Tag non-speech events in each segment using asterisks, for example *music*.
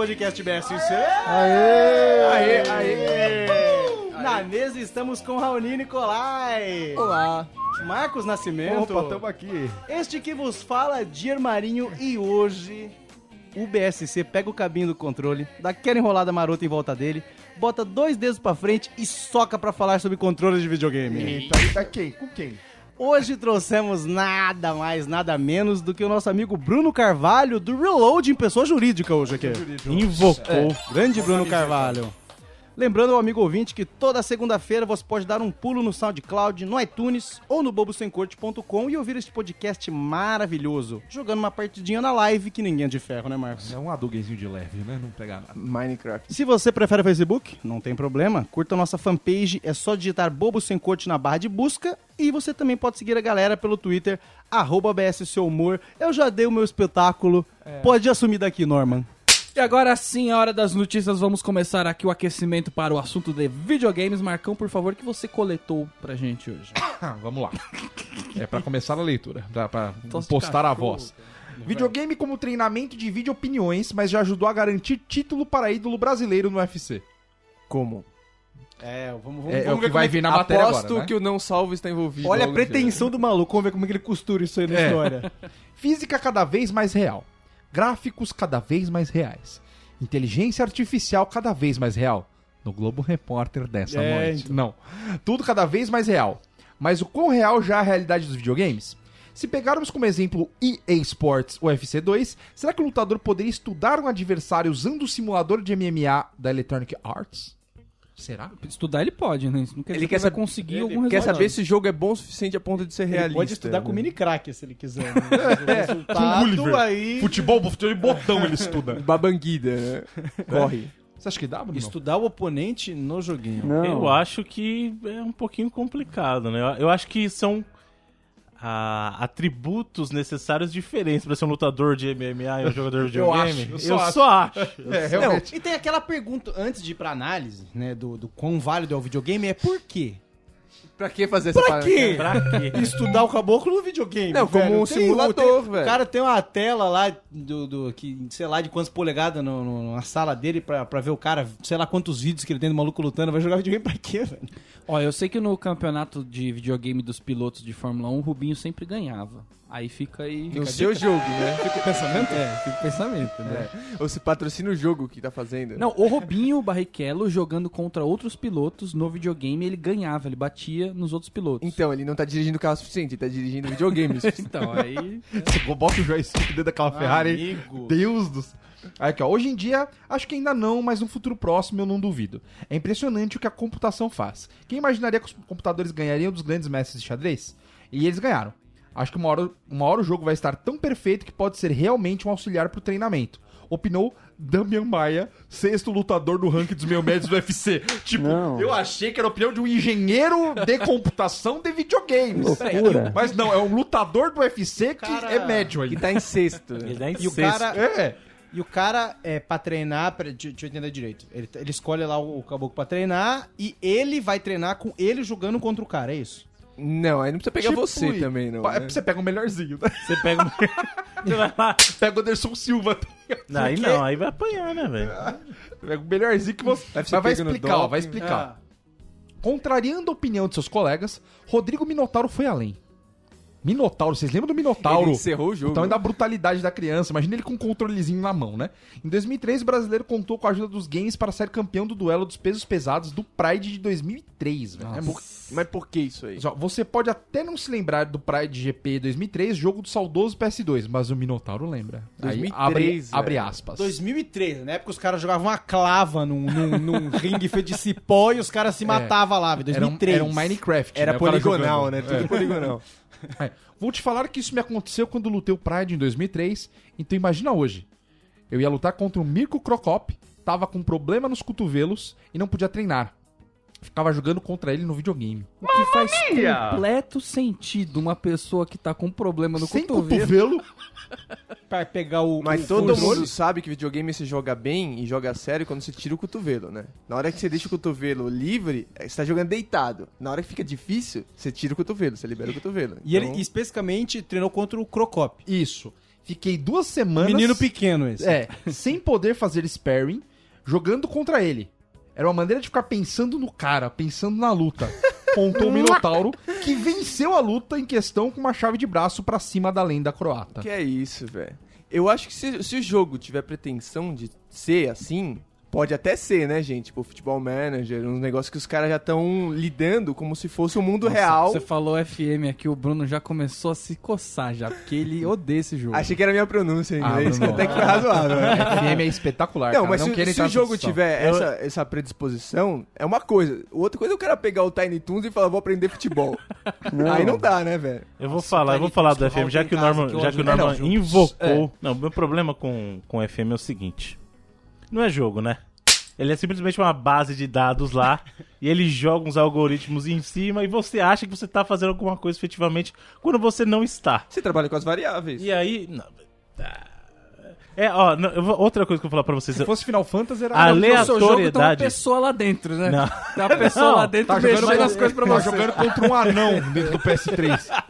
podcast BSC. Aê! Aê, aê! Na mesa estamos com Raoni Nicolai. Olá! Marcos Nascimento. Opa, tamo aqui. Este que vos fala, Dier Marinho, e hoje o BSC pega o cabinho do controle, dá aquela enrolada marota em volta dele, bota dois dedos pra frente e soca pra falar sobre controles de videogame. Eita, tá quem? Com quem? Hoje trouxemos nada mais, nada menos do que o nosso amigo Bruno Carvalho, do Reload em pessoa jurídica hoje aqui. Invocou. Grande Bruno Carvalho. Lembrando ao amigo ouvinte que toda segunda-feira você pode dar um pulo no SoundCloud, no iTunes ou no bobosemcorte.com e ouvir este podcast maravilhoso, jogando uma partidinha na live que ninguém é de ferro, né, Marcos? É um aduguezinho de leve, né? Não pegar nada. Minecraft. Se você prefere o Facebook, não tem problema, curta a nossa fanpage, é só digitar Bobo Sem Corte na barra de busca e você também pode seguir a galera pelo Twitter, arroba BS Seu Humor. Eu já dei o meu espetáculo, pode assumir daqui, Norman. E agora sim, a hora das notícias, vamos começar aqui o aquecimento para o assunto de videogames. Marcão, por favor, que você coletou pra gente hoje? *coughs* Ah, vamos lá. É pra começar a leitura, pra, pra postar a voz. Videogame como treinamento de vídeo opiniões, mas já ajudou a garantir título para ídolo brasileiro no UFC. Como? É, vamos, É, é o vamos que vai como vir na matéria Aposto agora, né? que o não salvo está envolvido. Olha a pretensão do maluco, vamos ver como é que ele costura isso aí na É. história. *laughs* Física cada vez mais real. Gráficos cada vez mais reais. Inteligência artificial cada vez mais real. No Globo Repórter dessa É, noite. então. Não. Tudo cada vez mais real. Mas o quão real já é a realidade dos videogames? Se pegarmos como exemplo EA Sports UFC 2, será que o lutador poderia estudar um adversário usando o simulador de MMA da Electronic Arts? Será? Estudar ele pode, né? Isso não quer Ele dizer quer que vai saber- conseguir ele algum Quer saber se o jogo é bom o suficiente a ponto de ser Ele realista. pode estudar né? com mini crack se ele quiser. Né? *laughs* O Com Gulliver. aí... Futebol, futebol de botão ele estuda. *laughs* Babanguida, né? Corre. Você acha que dá, Bruno? Estudar o oponente no joguinho. Não. Eu acho que é um pouquinho complicado, né? Eu acho que são ah, atributos necessários diferentes para ser um lutador de MMA e um jogador de Eu videogame. acho, eu só só acho. Eu *laughs* É, só- realmente. E tem aquela pergunta, antes de ir pra análise, né, do, do quão válido é o videogame, é por quê? Pra que fazer essa Pra quê? Pra quê? Estudar o caboclo no videogame. Não, como velho. um Tem- simulador, tem- velho. O cara tem uma tela lá, do, do, que, sei lá, de quantas polegadas no, no- na sala dele pra, pra ver o cara, sei lá quantos vídeos que ele tem do maluco lutando. Vai jogar videogame pra quê, velho? Ó, eu sei que no campeonato de videogame dos pilotos de Fórmula 1, o Rubinho sempre ganhava. Aí fica aí... No seu jogo, né? Fica o pensamento? É, fica o pensamento, né? Ou se patrocina o jogo que tá fazendo. Não, o Robinho Barrichello jogando contra outros pilotos no videogame, ele ganhava, ele batia nos outros pilotos. Então, ele não tá dirigindo carro suficiente, ele tá dirigindo videogame. *laughs* Então, aí... Você bota o joystick dentro daquela Ferrari. Amigo. Deus do céu. Aí, Aqui, ó. Hoje em dia, acho que ainda não, mas no futuro próximo eu não duvido. É impressionante o que a computação faz. Quem imaginaria que os computadores ganhariam dos grandes mestres de xadrez? E eles ganharam. Acho que uma hora, uma hora o jogo vai estar tão perfeito que pode ser realmente um auxiliar pro treinamento. Opinou Damian Maia, sexto lutador do ranking dos meio médios do UFC. Tipo, eu achei que era a opinião de um engenheiro de computação de videogames. Mas não, é um lutador do UFC que Cara, é médio aí. que tá em sexto. Ele dá em E o sexto. cara, É. e o cara é pra treinar, pra, deixa, deixa eu entender direito. Ele, ele escolhe lá o, o caboclo pra treinar e ele vai treinar com ele jogando contra o cara, é isso? Não, aí não precisa pegar Tipo, você e- também, não. Né? Você pega o melhorzinho, né? Você pega. um- *laughs* Você vai lá. Pega o Anderson Silva. Não, aí não, aí vai apanhar, né, velho? Pega o melhorzinho que você. Mas vai explicar, ó, vai explicar. Contrariando a opinião de seus colegas, Rodrigo Minotauro foi além. Minotauro, vocês lembram do Minotauro? Ele encerrou o jogo. Então, da brutalidade da criança. Imagina ele com um controlezinho na mão, né? Em 2003, o brasileiro contou com a ajuda dos games para ser campeão do duelo dos pesos pesados do Pride de 2003, velho. É Mas por que isso aí? Você pode até não se lembrar do Pride GP 2003, jogo do saudoso PS2, mas o Minotauro lembra. Aí 2003, abre, velho. abre aspas. 2003, na época os caras jogavam uma clava num, num, num *laughs* ringue feito de cipó e os caras se matavam lá, velho. Era um, 2003. era um Minecraft. Era né, poligonal, né? Tudo poligonal. *laughs* É. Vou te falar que isso me aconteceu quando lutei o Pride em 2003. Então imagina hoje. Eu ia lutar contra o Mirko Crocop, tava com problema nos cotovelos e não podia treinar. Ficava jogando contra ele no videogame. O que faz completo sentido uma pessoa que tá com problema no Sem cotovelo. cotovelo. Pra pegar o. Mas o todo controle. mundo sabe que videogame se joga bem e joga sério quando você tira o cotovelo, né? Na hora que você deixa o cotovelo livre, eh, você tá jogando deitado. Na hora que fica difícil, você tira o cotovelo, você libera o cotovelo. E ele Então, especificamente treinou contra o Crocop. Isso. Fiquei duas semanas. Menino pequeno esse. É, sem poder fazer sparring, jogando contra ele. Era uma maneira de ficar pensando no cara, pensando na luta. *laughs* Contou o Minotauro, que venceu a luta em questão com uma chave de braço pra cima da lenda croata. Que é isso, velho. Eu acho que se, se o jogo tiver pretensão de ser assim, pode até ser, né, gente? Tipo, futebol manager, uns negócios que os caras já estão lidando como se fosse o mundo real. Você falou FM aqui, o Bruno já começou a se coçar já, porque ele *laughs* odeia esse jogo. Achei que era a minha pronúncia em Ah, inglês, Bruno. até que foi razoável. né? *laughs* FM é espetacular, Não, cara. mas não se, se o jogo tiver Eu- essa, essa predisposição, é uma coisa. Outra coisa é o cara pegar o Tiny Toons e falar, vou aprender futebol. *laughs* Aí não dá, né, velho? Eu vou falar, eu vou falar do FM, já que o Norman, que já que o Norman É, não, invocou. Não, meu problema com, com o FM é o seguinte: não é jogo, né? Ele é simplesmente uma base de dados lá e ele joga uns algoritmos em cima e você acha que você tá fazendo alguma coisa efetivamente quando você não está. Você trabalha com as variáveis. E aí. não, ah, é, ó, não, eu vou- outra coisa que eu vou falar pra vocês. Se fosse Final Fantasy, era... Ale- No seu jogo tem uma aleatoriedade. pessoa lá dentro, né? Não. Tem uma pessoa Não, lá dentro Tá jogando, mexendo as coisas pra tá você. jogando contra um anão dentro do PS3.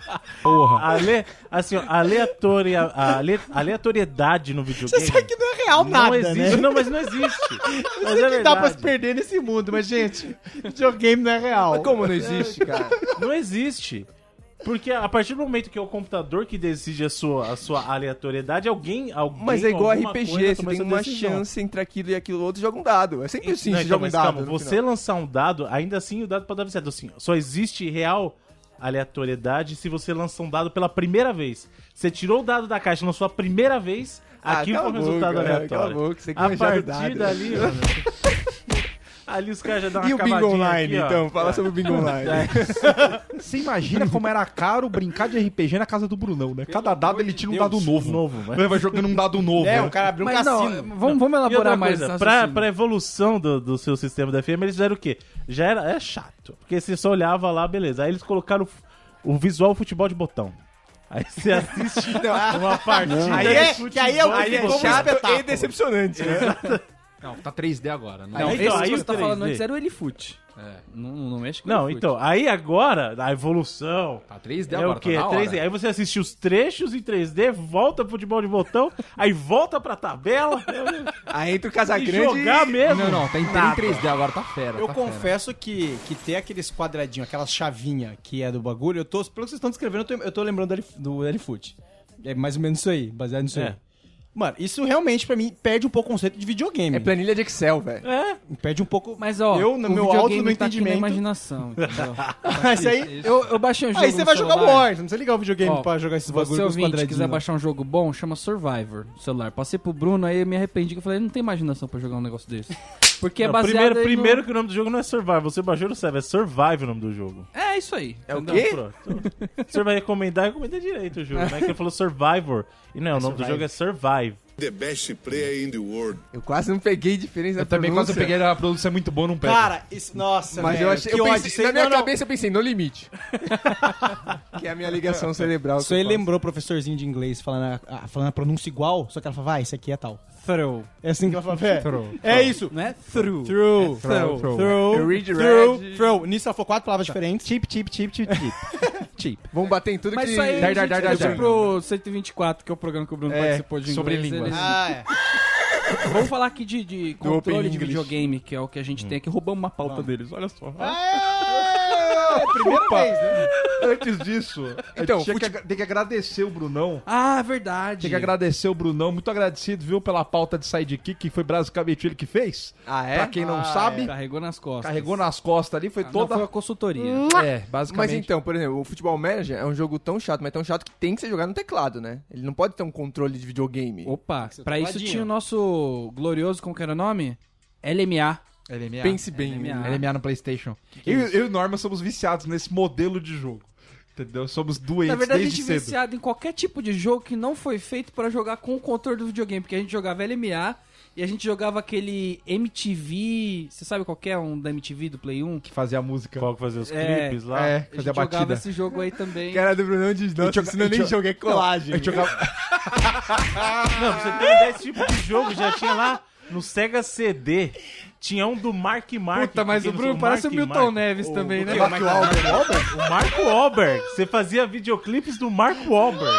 Porra. Ale, assim, ó, aleatoria, a ale- aleatoriedade no videogame. Você sabe que não é real não nada, existe, né? não, mas não existe. *laughs* Mas Sei é que dá pra verdade. se perder nesse mundo, mas, gente, videogame não é real. Mas como não existe, *laughs* cara? Não existe. Porque a partir do momento que é o computador que decide a sua, a sua aleatoriedade, alguém, alguém Mas é igual RPG, você tem uma decisão. chance entre aquilo e aquilo outro, joga um dado. É sempre assim, você então, joga um mas dado. calma, você final. lançar um dado, ainda assim o dado pode dar certo. Assim, só existe real aleatoriedade se você lança um dado pela primeira vez. Você tirou o dado da caixa na sua primeira vez, Ah, aquilo foi um a resultado boca, aleatório. boca, a o partir dado. dali, *laughs* mano. Ali os caras já dão uma E o Bingo Online, aqui, então? Fala sobre o Bingo *laughs* Online. Você imagina como era caro brincar de RPG na casa do Brunão, né? Cada dado ele tira um dado novo. Novo, mas... Vai jogando um dado novo. É, né? o cara abriu um Mas não, cassino. vamos, vamos elaborar mais coisa, esse pra, raciocínio. pra evolução do, do seu sistema da FM, eles fizeram o quê? Já era é chato. Porque você só olhava lá, beleza. Aí eles colocaram o, o visual futebol de botão. Aí você *laughs* assiste uma partida. Aí de é- futebol que aí é o- de aí é botão. chato e decepcionante, né? Não, tá 3D agora. Não, Não, Aí, esse então, que aí você o tá falando 3D. antes era o Elifoot. Não, não mexe com o Não, Elifoot. então, aí agora, a evolução. Tá 3D É agora, o quê? tá da hora. 3D. Aí você assiste os trechos em 3D, volta pro futebol de botão, *laughs* aí volta pra tabela Aí entra o e Casagrande jogar mesmo. Não, não, tá inteiro em 3D agora, tá fera. Eu tá fera. confesso que, que ter aqueles quadradinhos, aquelas chavinhas que é do bagulho, eu tô, pelo que vocês estão descrevendo, eu tô, eu tô lembrando do Elifoot. É mais ou menos isso aí, baseado nisso É. aí. Mano, isso realmente pra mim perde um pouco o conceito de videogame. É planilha de Excel, velho. É, Perde um pouco. Mas ó, eu, no o meu alto no meu tá aqui na entendimento. imaginação, entendeu? *laughs* Mas aí, eu, eu baixei um jogo aí você vai jogar celular. War, você não precisa ligar o videogame Ó, pra jogar esses Se bagulhos com os quadradinhos. quiser lá. baixar um jogo bom, chama Survivor no celular. Passei pro Bruno, aí eu me arrependi que eu falei, não tem imaginação pra jogar um negócio desse. *laughs* Porque é Não, baseado primeiro, aí no- primeiro que o nome do jogo não é Survive, você baixou no serve, é Survive o nome do jogo. É isso aí. É o quê? pronto. Você vai recomendar, recomenda direito o jogo, né? Que ele falou Survivor. E não, o nome do jogo é Survive. The best player in the world. Eu quase não peguei diferença Eu da também quase pronúncia. peguei a produção é muito boa, não pego. Cara, isso. Nossa, Mas velho, eu achei. que Eu pensei, na minha não, não. cabeça eu pensei, no limite. *laughs* que é a minha ligação cerebral. Isso aí lembrou o professorzinho de inglês falando a, a- falando a pronúncia igual, só que ela falava, ah, isso aqui é tal. Throw. É assim que ela falava, é. É isso. Não é through. Through, throw, throw, throw. throw, Redirect. throw, throw. Nisso ela falou quatro palavras diferentes. Chip, chip, chip, chip, chip. *laughs* chip. Vamos bater em tudo Mas que... isso aí Dar, a dar, dar, dar, pro 124, que é o programa que o Bruno É, participou de sobre inglês. línguas. eles- Ah, é. Vamos falar aqui de, de controle de videogame, que é o que a gente tem aqui. Roubamos uma pauta deles, olha só. É, primeira Opa. vez, né? Antes disso, Então, tinha que, tem que agradecer o Brunão. Ah, verdade. Tem que agradecer o Brunão. Muito agradecido, viu, pela pauta de sidekick, que foi basicamente ele que fez. Ah, é? Pra quem não Ah, sabe, Carregou nas costas. carregou nas costas ali, foi Não, toda. foi a consultoria. É, basicamente. Mas então, por exemplo, o Futebol Manager é um jogo tão chato, mas tão chato que tem que ser jogado no teclado, né? Ele não pode ter um controle de videogame. Opa, pra isso tinha o nosso glorioso, como que era o nome? LMA. LMA. Pense bem. LMA. LMA no PlayStation. eu, eu e o Norma somos viciados nesse modelo de jogo. Entendeu? Somos doentes Na verdade, a desde gente cedo. viciado em qualquer tipo de jogo que não foi feito pra jogar com o controle do videogame, porque a gente jogava LMA e a gente jogava aquele MTV, você sabe qual que é um da MTV do Play 1? Que fazia a música. Qual que fazia os É, clipes lá? É, A gente fazia a jogava esse jogo aí também. Cara do Brunão joga- isso não é eu nem joga- jogo, é colagem. A gente jogava... *laughs* Não, você ideia, esse tipo de jogo já tinha lá no Sega CD. Tinha um do Mark Mark. Puta, mas o não Bruno parece o Milton Mark. Neves também, né? O Mark Wahlberg. O Mark Wahlberg. Você fazia videoclipes do Mark Wahlberg.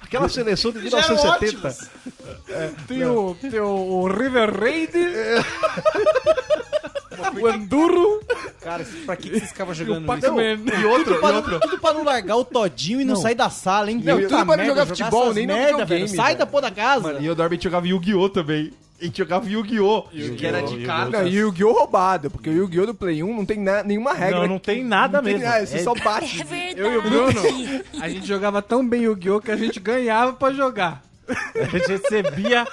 Aquela seleção de *laughs* Já eram 1970. Tem o, tem o, o River Raid, *laughs* o Enduro Cara, pra que que vocês ficavam o jogando isso? Pac-Man. E outro, Tudo pra, e não, outro. tudo pra não largar o todinho e não, sair da sala, hein? Não, tudo pra não jogar futebol, nem no merda, videogame, velho. Sai da porra da casa. E eu dormi jogava Yu-Gi-Oh! também. A gente jogava Yu-Gi-Oh! Que era de carta. Não, e o Yu-Gi-Oh! roubado, porque o Yu-Gi-Oh! do Play 1 não tem nenhuma regra. Não, não tem nada Não tem mesmo. nada, você É- só bate. Eu e o Bruno, a gente jogava tão bem Yu-Gi-Oh! que a gente ganhava pra jogar. A gente recebia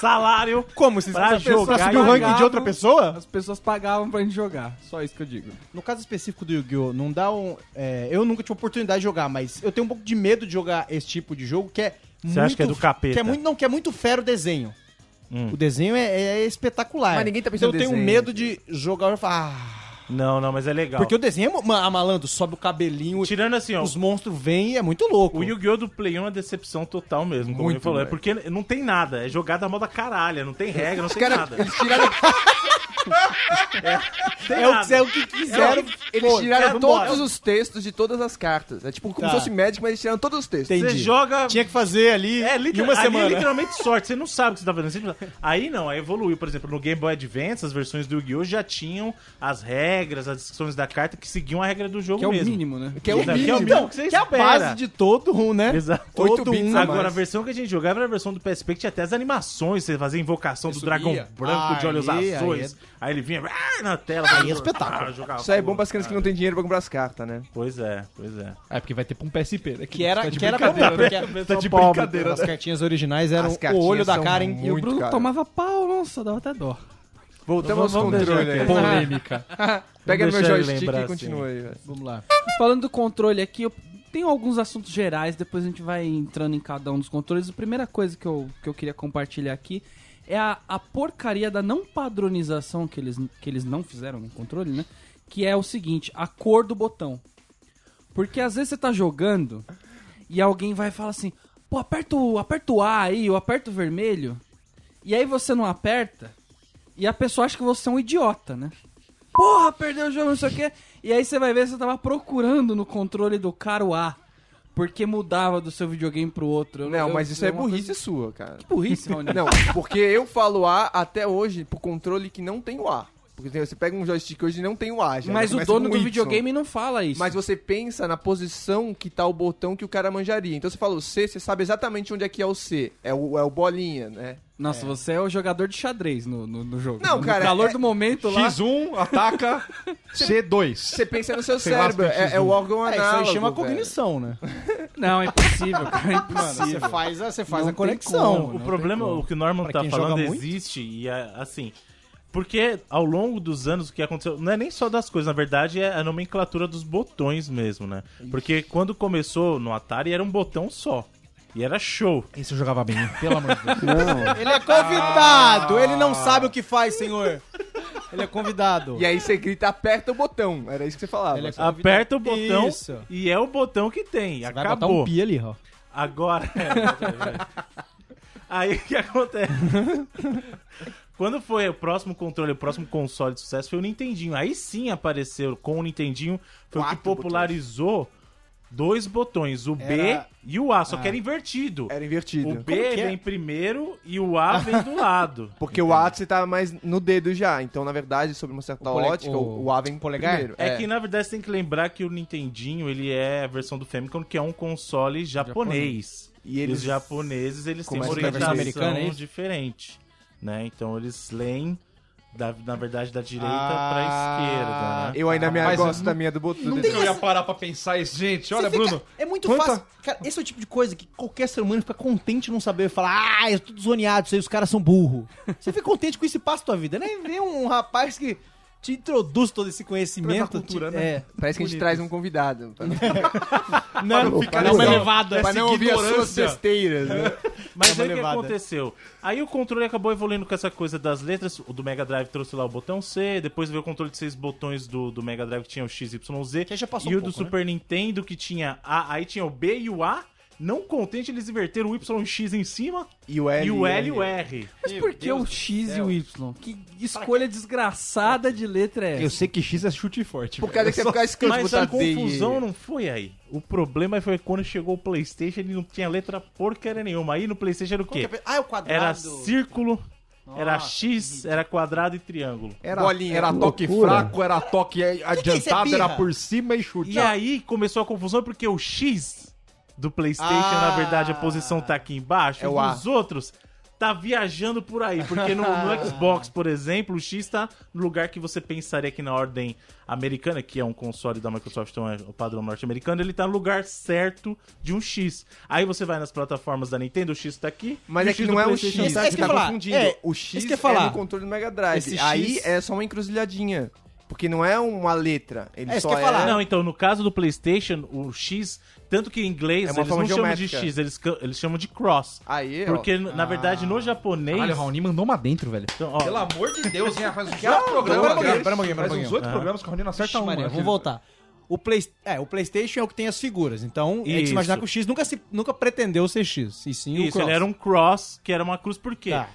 salário Como? Vocês pra pra jogar. subir e o ranking de outra pessoa? As pessoas pagavam pra gente jogar. Só isso que eu digo. No caso específico do Yu-Gi-Oh! não dá um. é, eu nunca tive oportunidade de jogar, mas eu tenho um pouco de medo de jogar esse tipo de jogo que é. Você acha que é do capeta? Que é muito, não, que é muito fero o desenho. Hum. O desenho é, é espetacular. Mas ninguém tá pensando Então eu tenho medo de jogar e falar. Ah, Não, não, mas é legal. porque o desenho é. ma- malandro, sobe o cabelinho, Tirando assim, ó, os monstros vêm e é muito louco. o Yu-Gi-Oh! do Play 1 é uma decepção total mesmo, como Muito, ele falou. É porque não tem nada, é jogada a moda caralho, não tem regra, não tem Cara, nada. eles tiraram, *laughs* Tem é, o, que- é o que quiseram. eles Pô, tiraram vambora. todos os textos de todas as cartas. É tipo como Tá. se fosse Magic, mas eles tiraram todos os textos. Entendi. Você joga. Tinha que fazer ali É, liter... uma ali semana. é literalmente sorte, você não sabe o que você tá fazendo. Aí não, aí evoluiu. Por exemplo, no Game Boy Advance, as versões do Yu-Gi-Oh! já tinham as regras, as descrições da carta que seguiam a regra do jogo Que é o mesmo. mínimo, né? Que é o Exato, mínimo. que é o que você que é a base de todo um, né? Exato. Todo Oito bits um. Agora, a versão que a gente jogava era a versão do PSP que tinha até as animações, você fazia invocação do Você dragão subia. branco de olhos Aí, azuis. Aí, ele vinha ah, na tela. Aí é espetáculo. Ah, jogava Isso aí é bom para as crianças que não têm dinheiro pra comprar as cartas, né? Pois é, pois é. É, porque vai ter pra um PSP. Né? Que era, Tá que era brincadeira, né? porque Tá de brincadeira. as cartinhas originais eram o olho da Karen. E o Bruno tomava pau, nossa, dava até dó. Voltamos Vamos- ao controle aí. *laughs* Polêmica. Pega meu joystick e assim. continua aí, velho. Vamos lá. Falando do controle aqui, eu tenho alguns assuntos gerais, depois a gente vai entrando em cada um dos controles. A primeira coisa que eu, que eu queria compartilhar aqui é a, a porcaria da não padronização que eles, que eles não fizeram no controle, né? Que é o seguinte, a cor do botão. Porque às vezes você tá jogando e alguém vai falar assim, pô, aperta o, aperta o A aí, ou aperta o vermelho. E aí você não aperta e a pessoa acha que você é um idiota, né? Porra, perdeu o jogo, não sei o quê. E aí você vai ver, você tava procurando no controle do cara o A. Porque mudava do seu videogame pro outro. Eu Não, mas isso é uma burrice coisa- sua, cara. Burrice, Raoni. Não, porque eu falo A até hoje pro controle que não tem o A. Porque tem- você pega um joystick hoje e não tem o A. já Mas o dono do Y. videogame não fala isso. Mas você pensa na posição que tá o botão que o cara manjaria. Então você fala o C, você sabe exatamente onde é que é o C. É o, é o bolinha, né? Nossa, você é o jogador de xadrez no, no, no jogo. Não, no cara, calor é- do momento lá. X1 ataca *laughs* C2. Você pensa no seu Você cérebro. É, é o órgão É, isso análogo. aí chama velho. cognição, né? *laughs* Não, é impossível, cara. É Mano, impossível. você faz a, você faz Não a conexão. como. o problema, o que o Norman Pra tá falando existe e é, assim. Porque ao longo dos anos o que aconteceu, não é nem só das coisas, na verdade é a nomenclatura dos botões mesmo, né? Porque quando começou no Atari era um botão só. E era show. Esse eu jogava bem, pelo amor de Deus. *laughs* Ele é convidado, ele não sabe o que faz, senhor. Ele é convidado. E aí você grita, aperta o botão. Era isso que você falava. Ele é Você-. Aperta o botão Isso. e é o botão que tem. Vai botar Acabou. um pi ali, ó. Agora. *laughs* Aí o que acontece? *laughs* Quando foi o próximo controle, o próximo console de sucesso foi o Nintendinho. Aí sim apareceu com o Nintendinho, foi o que Quatro popularizou dois botões, o B Era- e o A, só que era invertido. Era O invertido. B que é? vem primeiro e o A vem do *laughs* lado. Porque o A você tá mais no dedo já. Então, na verdade, sob uma certa O pole- ótica, o, o A vem polegar? primeiro. É, que na verdade você tem que lembrar que o Nintendinho, ele é a versão do Famicom, que é um console japonês. E E eles os japoneses, eles têm uma Começa versão orientação americana, é isso? diferente, né? Então eles leem, da- na verdade, da direita Ah, pra esquerda, né? Eu ainda me Mas gosto não- da minha do botão. não tem dedo. Eu ia parar pra pensar isso. Gente, olha, fica- Bruno. É muito quanta- fácil. Cara, esse é o tipo de coisa que qualquer ser humano fica contente não saber falar, ah, eu tô zoneado, isso aí, os caras são burro. Você fica contente com isso e passa a tua vida, né? Ver um rapaz que te introduz todo esse conhecimento. Traz a cultura, te- né? É. Parece que a gente traz um convidado. Pra não, Não, ficar dá uma nessa- elevada. pra não Essa ouvir as suas besteiras. Né? *laughs* Mas aí o que aconteceu? Aí o controle acabou evoluindo com essa coisa das letras. O do Mega Drive trouxe lá o botão C, depois veio o controle de seis botões do, do Mega Drive que tinha o X, Y, Z. Que já passou e um o do pouco, né? Super Nintendo que tinha A, aí tinha o B e o A. Não contente, eles inverteram o Y e o X em cima E o L. e o L e o R. Mas por que o X e o Y? Que escolha desgraçada de letra é Eu essa? sei que X é chute forte. Por causa que você ficar escrito Mas a confusão não foi aí. O problema foi quando chegou o PlayStation ele não tinha letra porcaria nenhuma. Aí no PlayStation era o quê? Ah, é o quadrado. Era círculo, era X, era quadrado e triângulo. Era, Bolinha. era toque Loucura. fraco, era toque que é é adiantado, era birra? por cima e chute. E aí começou a confusão porque o X do PlayStation, Ah. na verdade, a posição tá aqui embaixo. É e o A. os outros tá viajando por aí. Porque no, no *laughs* Xbox, por exemplo, o X tá no lugar que você pensaria que na ordem americana, que é um console da Microsoft, então é o padrão norte-americano, ele tá no lugar certo de um X. Aí você vai nas plataformas da Nintendo, o X tá aqui. Mas é que não é o X, tá você aqui. tá falar. confundindo. É, o isso X que é falar. no controle do Mega Drive. Esse Aí X- é só uma encruzilhadinha. Porque não é uma letra. Ele É isso só ia falar. Não, então, no caso do PlayStation, o X, tanto que em inglês É uma eles forma não chamam de geométrica. X, eles, eles chamam de cross. Aí, ó. Porque, na verdade, no japonês. Caralho, o Raoni mandou uma dentro, velho. Então, ó, Pelo amor de Deus, hein? Faz uns oito programas. cara. pera um pouquinho, pera um Faz uns pouquinho. oito Ah. programas que o Raoni não acerta Ixi, uma. Maria, vamos voltar. O, Play... é, o PlayStation é o que tem as figuras. Então, é de se Isso. imaginar que o X nunca, se... nunca pretendeu ser X. E sim o Isso, cross. ele era um cross, que era uma cruz, por quê? Tá.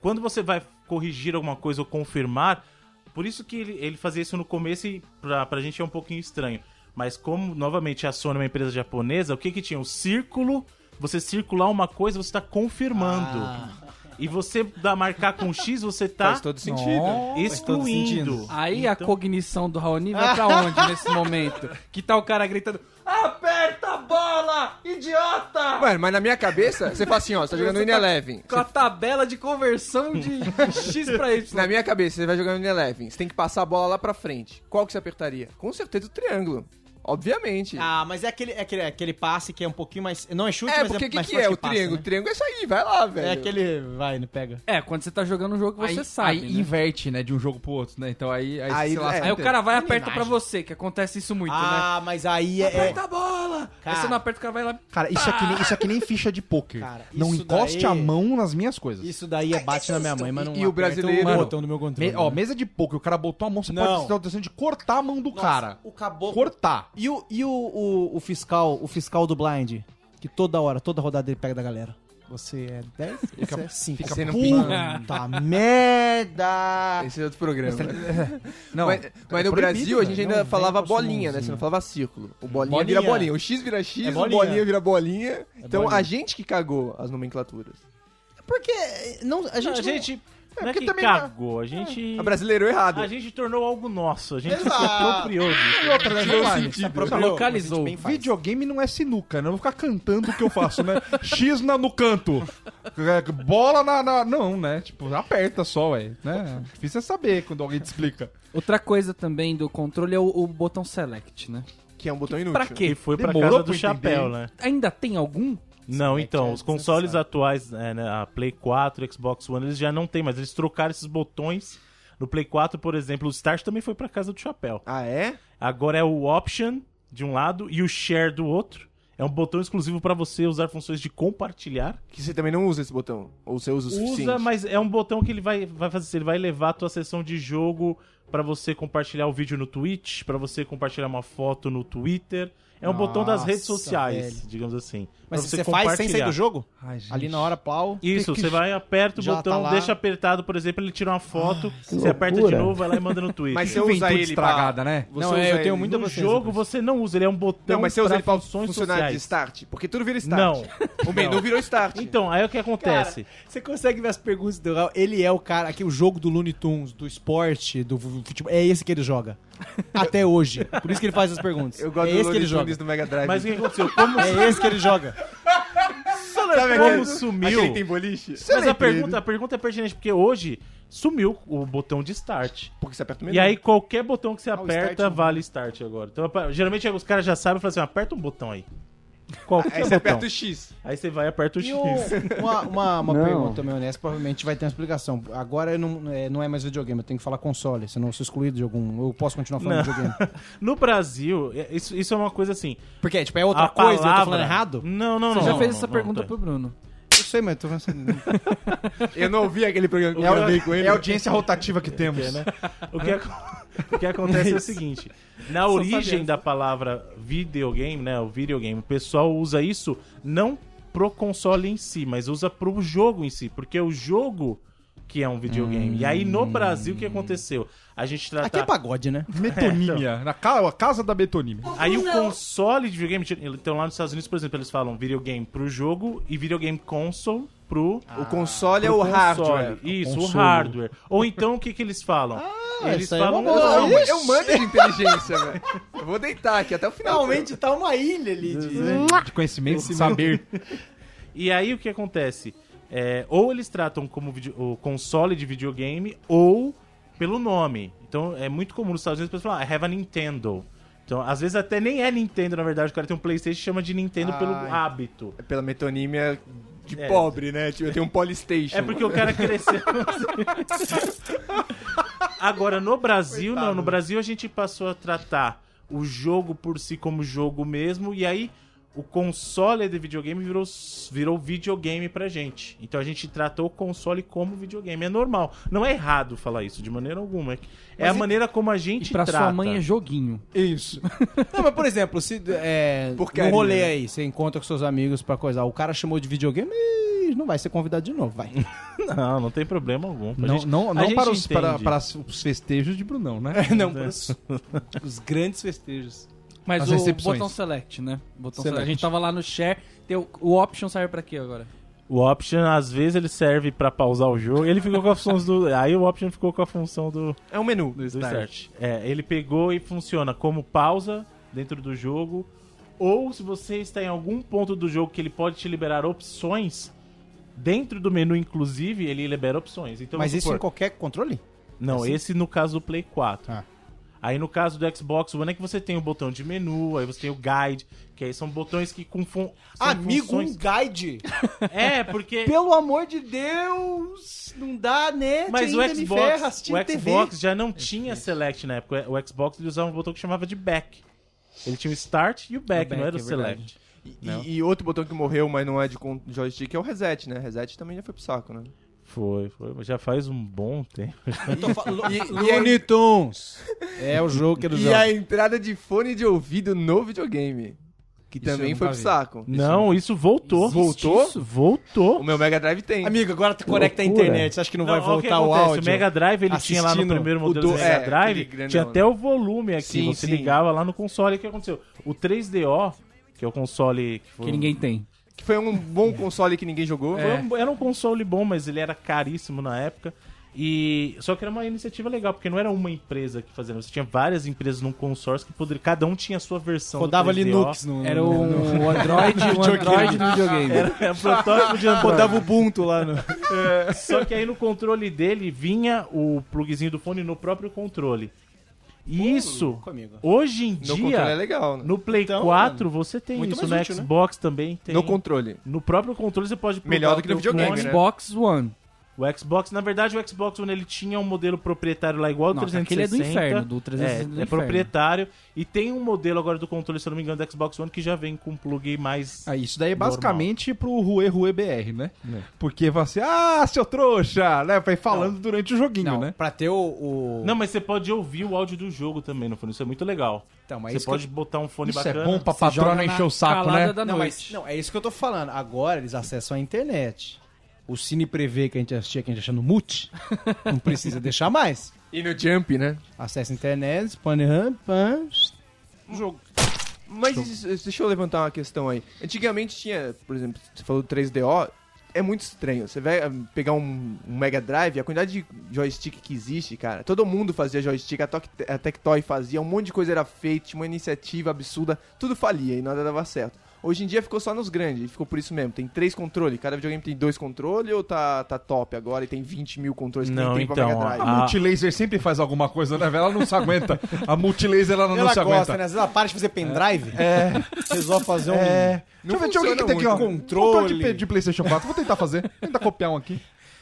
Quando você vai corrigir alguma coisa ou confirmar, por isso que ele, ele fazia isso no começo e pra, pra gente é um pouquinho estranho. Mas como, novamente, a Sony é uma empresa japonesa, o que que tinha? O círculo, você circular uma coisa, você tá confirmando. Ah. E você dá marcar com X, você tá Faz todo sentido. todo excluindo. sentido. Aí a Então- cognição do Raoni vai pra onde nesse *laughs* momento? Que tá o cara gritando: Aperta a bola, idiota! Mano, mas na minha cabeça, você fala assim, ó, você tá jogando Você no tá Eleven. Com a tabela de conversão de *laughs* X pra Y. Na minha cabeça, você vai jogando no Eleven. Você tem que passar a bola lá pra frente. Qual que você apertaria? Com certeza o triângulo. Obviamente. Ah, mas é aquele, é aquele, é aquele passe que é um pouquinho mais. Não é chute, é, mas porque é o que, mais que forte é o passe, triângulo? né? O triângulo é isso aí, vai lá, velho. É aquele. Vai, não pega. É, quando você tá jogando um jogo, você aí, sabe. Aí né? inverte, né, de um jogo pro outro, né? Então aí, aí, Aí- é, Aí o cara vai e aperta pra você, que acontece isso muito, né? ah, mas aí é. é- Aperta a bola! Cara. Aí você não aperta, o cara vai lá. Cara, isso é, que nem, isso é que nem ficha de pôquer. Cara, não encoste daí- a mão nas minhas coisas. Isso daí é bate na minha mãe, mas não E o brasileiro- o botão do meu controle. Ó, né? mesa de pôquer, o cara botou a mão, você pode ter a intenção de cortar a mão do cara. O caboclo. Cortar. E o, e o, o, o fiscal, o fiscal do blind, que toda hora, toda rodada ele pega da galera. Você é 10? *laughs* Você é 5. fica não Puta *laughs* merda! Esse é outro programa. *laughs* Não, mas, mas é no Brasil a velho. gente ainda Não falava bolinha, né? Você não falava círculo. O bolinha, Bolinha. vira bolinha. O X vira X, É o bolinha. bolinha vira bolinha. então bolinha. a gente que cagou as nomenclaturas. Porque não, a A gente, gente, não é porque que também cagou, a gente... A brasileiro errado. A gente tornou algo nosso, a gente se Exato. *laughs* apropriou disso. E outra, né? Vamos lá, gente. se apropriou, localizou. faz. Videogame não é sinuca, né? Eu vou ficar cantando o que eu faço, né? X na, no canto. É, Bola na, na- Não, né? Tipo, aperta só, ué. Né? Difícil é saber quando alguém te explica. Outra coisa também do controle é o, o botão select, né? Que é um botão inútil. Pra quê? Foi pra Demorou casa do chapéu, né? Ainda tem algum? Não, então, os consoles desnecessário. atuais, é, né, a Play 4, Xbox One, eles já não tem, mas eles trocaram esses botões. No Play 4, por exemplo, o Start também foi pra casa do chapéu. Ah, é? Agora é o Option de um lado e o Share do outro. É um botão exclusivo pra você usar funções de compartilhar. Que você também não usa esse botão. Ou você usa o suficiente. Usa, mas é um botão que ele vai, vai fazer, ele vai levar a tua sessão de jogo pra você compartilhar o vídeo no Twitch, pra você compartilhar uma foto no Twitter. É um botão das redes Nossa, sociais, velho. digamos assim. Mas pra você, faz sem sair do jogo? Ai, gente. Ali na hora, plau. Isso, você vai, aperta o Já botão, tá deixa apertado, por exemplo, ele tira uma foto, que você aperta de loucura. novo, vai lá e manda no Twitter. Mas Que você usa ele pra... estragada, né? Você Não, usa é, eu tenho muita no jogo pra você não usa, ele é um botão Não, mas você usa pra ele pra funções funcionar de sociais. start. Porque tudo vira start. Não. *laughs* O menu virou start. Então, aí o que acontece? Você consegue ver as perguntas do Raul? Ele é o cara, aqui o jogo do Looney Tunes, do esporte, do futebol. É esse que ele joga. Até hoje. Por isso que ele faz as perguntas. Eu gosto é do esse que ele joga. Do Mega Drive. Mas o que aconteceu? Como, É esse que ele joga. Sabe como aquele- sumiu? Aquele tem boliche? Mas a pergunta, a pergunta é pertinente, porque hoje sumiu o botão de start. Porque você aperta o menu. E aí qualquer botão que você o aperta start não. vale start agora. Então, geralmente os caras já sabem e falam assim, aperta um botão aí. Qualquer Aí você botão. aperta o X. Aí você vai e aperta o E X. o- uma uma, uma Não. pergunta meio honesta, provavelmente vai ter uma explicação. Agora não é, não é mais videogame, eu tenho que falar console, senão eu sou excluído de algum. Eu posso continuar falando Não. videogame. *laughs* No Brasil, é- isso, isso é uma coisa assim. Porque, tipo, é outra a coisa, eu tô palavra- falando errado? Não, não, Você não. já não, fez não, essa não, pergunta não. pro Bruno. Eu sei, mas eu tô falando *laughs* Eu não ouvi aquele programa que É, eu a- gravei com ele. é a audiência rotativa que *laughs* temos. É, né? O que, ac- *laughs* o que acontece é o seguinte: na origem da palavra videogame, né? O videogame, o pessoal usa isso não pro console em si, mas usa pro jogo em si. Porque o jogo que é um videogame. E aí no Brasil o que aconteceu? A gente trata Aqui é pagode, né? *laughs* Metonímia. Na ca- a casa da metonímia. Aí o console de videogame, então lá nos Estados Unidos, por exemplo, eles falam videogame pro jogo e videogame console pro O console é pro o console. hardware. Isso, o Console. hardware. Ou então o que que eles falam? eles isso aí é falam uma boa. Não, eu, eu mando de inteligência, velho. Eu vou deitar aqui até o final. Realmente tá uma ilha ali de... De conhecimento, de saber. E aí o que acontece? É, ou eles tratam como vide- o console de videogame ou pelo nome. Então é muito comum nos Estados Unidos as pessoas falarem, ah, I have a Nintendo. Então, às vezes até nem é Nintendo, na verdade, o cara tem um Playstation e chama de Nintendo pelo Ai. hábito. É pela metonímia de É. pobre, né? Tipo, eu tenho um Polystation. É porque o cara cresceu. Agora, no Brasil, não. No Brasil, a gente passou a tratar o jogo por si como jogo mesmo. E aí, o console de videogame virou, virou videogame pra gente. Então, a gente tratou o console como videogame. É normal. Não é errado falar isso, de maneira alguma. É a maneira como a E gente pra trata. sua mãe é joguinho. Isso. *laughs* Não, mas por exemplo, se é, Porcaria, no rolê né? aí, você encontra com seus amigos pra coisar, o cara chamou de videogame, não vai ser convidado de novo, vai. *laughs* Não, não tem problema algum. Não, gente- não, não para, os, para, para os festejos de Brunão, né? *laughs* não, os, os grandes festejos. Mas As o recepções. botão select, né? Botão Select. select. A gente tava lá no share. Tem o, o option serve pra quê agora? O option, às vezes, ele serve pra pausar o jogo. Ele ficou com a função do. *laughs* Aí o option ficou com a função do, É um menu do do start. É, ele pegou e funciona como pausa dentro do jogo. Ou se você está em algum ponto do jogo que ele pode te liberar opções. Dentro do menu, inclusive, ele libera opções. Então, Mas vamos isso supor- em qualquer controle? Não, assim? esse no caso do Play 4. Ah. Aí no caso do Xbox One é que você tem o botão de menu, aí você tem o guide, que aí são botões que com fun Amigo, um funções- guide. *laughs* É, porque Pelo amor de Deus, não dá net Mas o Xbox, ferra o TV. Xbox já não tinha select na época. O Xbox ele usava um botão que chamava de back. Ele tinha o start e o back, back, não era o é select. E, e outro botão que morreu, mas não é de joystick, é o reset, né? Reset também já foi pro saco, né? Foi, foi. Já faz um bom tempo. *laughs* Looney Tunes. É o jogo que eles E jogam. a entrada de fone de ouvido no videogame. Que Isso também foi pro vi. saco. Não, isso voltou. Voltou? Isso voltou. O meu Mega Drive tem. Amigo, agora tu conecta a Loucura. internet. Você acha que não, vai olha o que voltar o acontece, áudio? O Mega Drive ele tinha lá no assistindo primeiro o modelo do- do Mega é, Drive, aquele grandão, tinha né? até o volume aqui. Sim, você sim. ligava lá no console. O que aconteceu? O 3DO, que é o console que foi Que ninguém tem. Que foi um bom console que ninguém jogou. Um- era um console bom, mas ele era caríssimo na época. E só que era uma iniciativa legal, porque não era uma empresa que fazia, você tinha várias empresas num consórcio que poderia, cada um tinha a sua versão. Rodava 3DO. Linux no... Era o, o *laughs* Android, *laughs* o Android do videogame. Era, era protótipo de Android. Rodava Ubuntu lá no... Só que aí no controle dele vinha o plugzinho do fone no próprio controle. E isso, Comigo. hoje em No controle é dia, legal, né? no Play Então, 4 você tem isso, no útil, né? Xbox também tem. No controle. No próprio controle você pode Melhor do o que no videogame, né? Xbox One. O Xbox, na verdade, o Xbox One ele tinha um modelo proprietário lá igual ao Não, 360. aquele é do inferno, do 360 É, do é inferno. proprietário. E tem um modelo agora do controle, se eu não me engano, do Xbox One que já vem com plug mais. Ah, isso daí é Normal. basicamente pro Rue Rue BR, né? Porque você, ah, seu trouxa, né? Vai falando durante o joguinho, Não, né? pra ter o... o... Não, mas você pode ouvir o áudio do jogo também no fone. Isso é muito legal. Então, mas você isso que pode botar um fone Isso bacana. é bom pra Você patrona encher o saco, né? da Não, noite. mas, não, é isso que eu tô falando. Agora eles acessam a internet. O Cine Prevê que a gente assistia, que a gente achando mute, não precisa *laughs* deixar mais. E no Jump, né? Acessa a internet, pam, jogo. Mas isso- deixa eu levantar uma questão aí. Antigamente tinha, por exemplo, você falou do 3DO, é muito estranho. Você vai ah, pegar um, um Mega Drive, a quantidade de joystick que existe, cara. Todo mundo fazia joystick, a, Toc- a Tectoy fazia, um monte de coisa era feita, tinha uma iniciativa absurda, tudo falia e nada dava certo. Hoje em dia ficou só nos grandes, ficou por isso mesmo. Tem três controles, cada videogame tem dois controles ou tá, tá top agora e tem 20 mil controles que Não, tem pra então, Mega Drive? A Ah. Multilaser sempre faz alguma coisa, né? Ela não se aguenta. A Multilaser, ela não Ela se gosta, aguenta. né? Às vezes ela para de fazer pendrive, É, resolve fazer um... é. Não Deixa eu ver, deixa eu ver o que tem aqui, ó. Controle Controle. de, de PlayStation 4. Vou tentar fazer. Vou tentar copiar um aqui.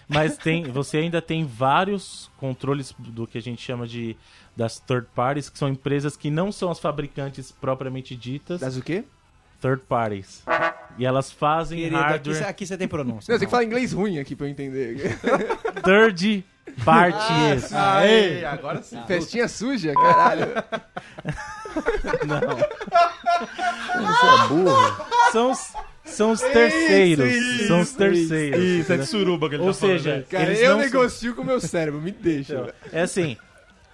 Mas tem, você ainda tem vários controles do que a gente chama de das third parties, que são empresas que não são as fabricantes propriamente ditas, Das o quê? Third parties. E elas fazem Querido, aqui, hardware aqui você tem pronúncia. Não, tem que falar inglês ruim aqui pra eu entender. *laughs* third parties. Aê, agora sim. Festinha suja, caralho. *laughs* São, são os terceiros. são os terceiros. Isso, é de suruba que ele Ou tá seja, né? Cara, eles eu não são- negocio com o meu cérebro, me deixa. velho. É assim,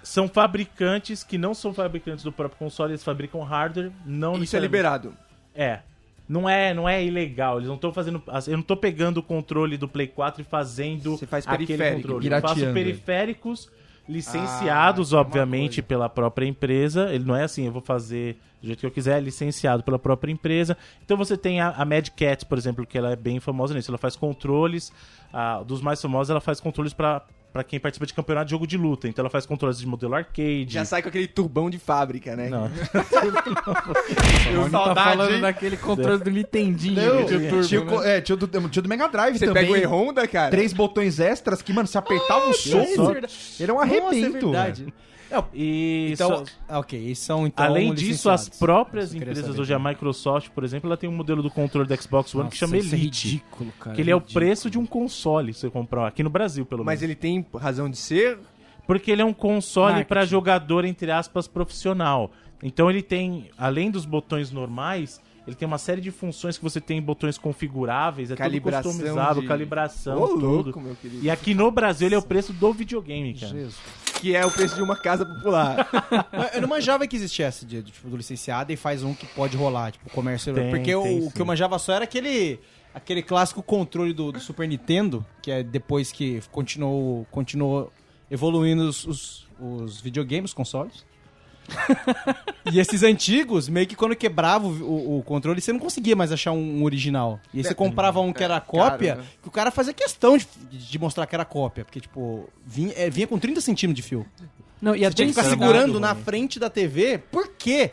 são fabricantes que não são fabricantes do próprio console, eles fabricam hardware, não Isso é liberado. É. Não é, não é ilegal. Eles não estão fazendo. Eu não tô pegando o controle do Play 4 e fazendo Você faz aquele controle. Eu faço pirateando. periféricos licenciados, obviamente, pela própria empresa. Ele não é assim, eu vou fazer do jeito que eu quiser, é licenciado pela própria empresa. Então você tem a, a Mad Cat, por exemplo, que ela é bem famosa nisso. Ela faz controles. ah, dos mais famosos, ela faz controles pra. Pra quem participa de campeonato de jogo de luta. Então ela faz controles de modelo arcade. Já sai com aquele turbão de fábrica, né? Não. *laughs* Eu tá falando daquele controle do Nintendinho. Não, que tinha turbo, né? é, tinha o do, tinha do Mega Drive Você também. pega o E-Honda, cara? Três botões extras que, mano, se apertava o soco, ele é um arrebento. verdade. E Então, só- ah, ok, são então Além disso, as próprias empresas saber hoje, a. Microsoft, por exemplo, ela tem um modelo do controle do Xbox One que Nossa, chama isso é Elite. ridículo, cara. que ele é o ridículo. preço de um console, se você comprar aqui no Brasil, pelo Mas menos. ele tem razão de ser? Porque ele é um console para jogador, entre aspas, profissional. Então ele tem, além dos botões normais, ele tem uma série de funções que você tem botões configuráveis, é Calibração tudo customizado, de- calibração, Ô, tudo. louco, meu querido. E aqui no Brasil ele é o preço do videogame, cara. Que é o preço de uma casa popular. *laughs* Eu não manjava que existia essa de, tipo, do licenciado e faz um que pode rolar, tipo, comércio. Tem, porque o- tem, o, sim. que eu manjava só era aquele aquele clássico controle do, do Super Nintendo, que é depois que continuou, continuou evoluindo os, os, os videogames, os consoles. *laughs* e esses antigos, meio que quando quebrava o, o- o controle, você não conseguia mais achar um, original. E aí você comprava um que era cópia, caro, né? que o cara fazia questão de, de mostrar que era cópia. Porque, tipo, vinha, é, vinha com 30 centímetros de fio. Não, e a Você tinha que ficar segurando na frente da TV. Por quê?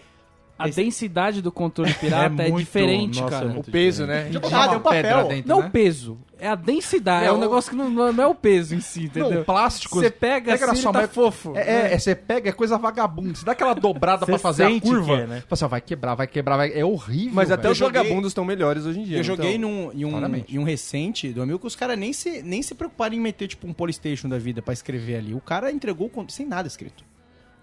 A densidade do controle *laughs* pirata é, muito- diferente, nossa, cara. é o peso, diferente. né? Ah, deu papel. dentro, Não né? o peso, é a densidade. É, um negócio que não, não é o peso em si, entendeu? Não, o plástico. Você pega, pega na assim, sua tá mão- fofo. É, é, é, você pega, é coisa vagabunda. Você dá aquela dobrada Você pra fazer a curva. que é, né? Fala assim, ó, vai quebrar, vai quebrar, vai... é horrível. Mas até os joguei- vagabundos estão melhores hoje em dia. Eu joguei então. num, em, um, em um recente do amigo que os caras nem se, nem se preocuparam em meter, tipo, um Polystation da vida pra escrever ali. O cara entregou o sem nada escrito.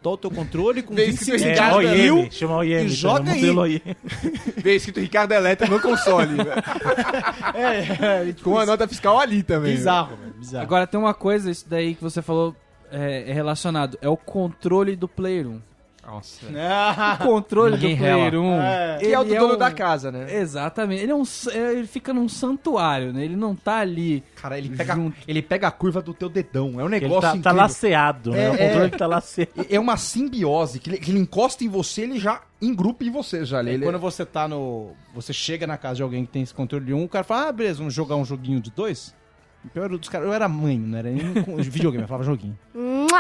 Tó o teu controle com Vem 25 escrito É, OIM, mil. chama OIM, e tá? joga aí. OIM. *laughs* Veio escrito Ricardo Eletro no console. velho. *laughs* É, é, Com a nota fiscal ali também. bizarro, velho, bizarro. Agora tem uma coisa, isso daí que você falou é, é relacionado. É o controle do Player 1. Nossa. *laughs* O controle Ninguém do Player rela. 1. É. Que é o do ele dono um- da casa, né? Exatamente. Ele, é um, é, ele fica num santuário, né? Ele não tá ali. Cara, ele pega, Junto. ele pega a curva do teu dedão. É um Ele negócio tá, tá incrível. laceado, né? É, o controle é. que tá laceado. É uma simbiose, que ele, que ele encosta em você, ele já engrupa em você já. Ele, É, ele- quando você tá no. Você chega na casa de alguém que tem esse controle de um, o cara fala, ah, beleza, vamos jogar um joguinho de dois? O pior dos caras, eu era mãe, não era nem com- *laughs* videogame, eu falava joguinho.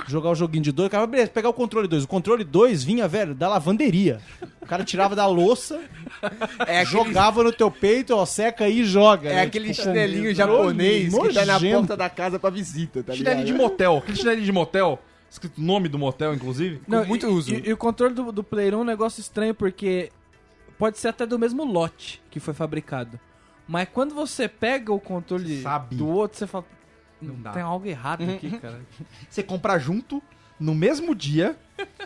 Jogar o joguinho de dois, o cara, beleza, pegar o controle 2. O controle 2 vinha, velho, da lavanderia. O cara tirava da louça, É aquele, jogava no teu peito, ó, seca aí e joga. é né? aquele Tipo, chinelinho japonês que tá na porta da casa pra visita, tá Chinelinho de motel. Aquele chinelinho de motel, escrito o nome do motel, inclusive. Com muito e, uso. E, e o controle do, do Player 1 é um negócio estranho porque pode ser até do mesmo lote que foi fabricado. Mas quando você pega o controle Sabe. do outro, você fala. Não dá. Tem algo errado aqui, cara. *laughs* Você compra junto, no mesmo dia,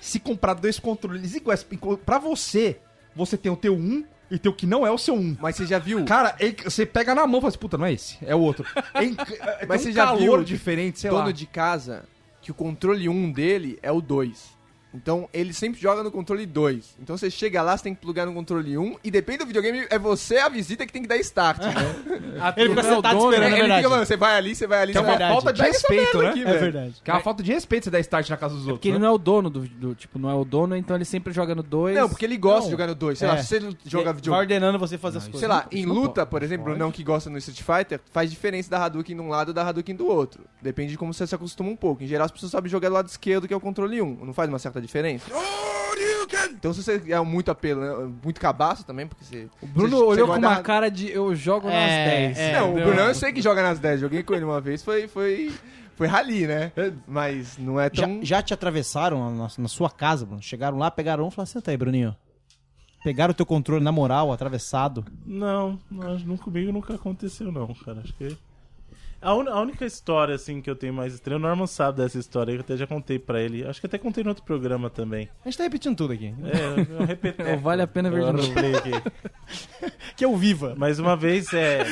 se comprar dois controles iguais. Pra você, você tem o teu um e tem o que não é o seu um. Mas você já viu? Cara, é você pega na mão e fala assim, puta, não é esse, é o outro. É, inc- é, *laughs* Mas você já calor viu diferente, sei dono lá. de casa que o controle 1 dele é o 2. Então ele sempre joga no controle 2. Então você chega lá, você tem que plugar no controle 1 e depende do videogame, é você a visita que tem que dar start, *laughs* né? Ele fica Não é o sentado dono, esperando, ele é verdade. fica, mano, você vai ali, você vai ali, Que é você uma vai... falta de Pega essa respeito, né? aqui, É velho. verdade. Que é uma falta de respeito você dar start na casa dos outros. Porque ele né? não é o dono do, do- Tipo, não é o dono, então ele sempre joga no 2. Não, porque ele gosta Não. de jogar no 2. Sei É. lá, se você joga Vai videogame... ordenando você fazer as coisas. Sei lá, em não luta, por exemplo, o não que gosta no Street Fighter, faz diferença da Hadouken de um lado e da Hadouken do outro. Depende de como você se acostuma um pouco. Em geral, as pessoas sabem jogar do lado esquerdo, que é o controle 1. Não faz uma certa diferença? Então, se você é muito apelo, né, muito cabaço também, porque você... O Bruno você- olhou você com uma cara de eu jogo nas É, 10. é. Não, o? Brunão eu sei que joga nas 10. Joguei com ele uma vez, foi... foi... Foi rali, né? Mas não é Já, tão... já te atravessaram na, na sua casa, Bruno? Chegaram lá, pegaram um e falaram, senta aí, Bruninho. Pegaram o teu controle na moral, atravessado. Não, não, não, comigo nunca aconteceu, não, cara. Acho que. A, un- a única história, assim, que eu tenho mais estranha, o Norman sabe dessa história, eu até já contei pra ele. Acho que até contei no outro programa também. A gente tá repetindo tudo aqui. É, eu, eu repeti. Ou vale a pena ver de Eu novo. aqui. *laughs* Que é o Viva. Mais uma vez, é.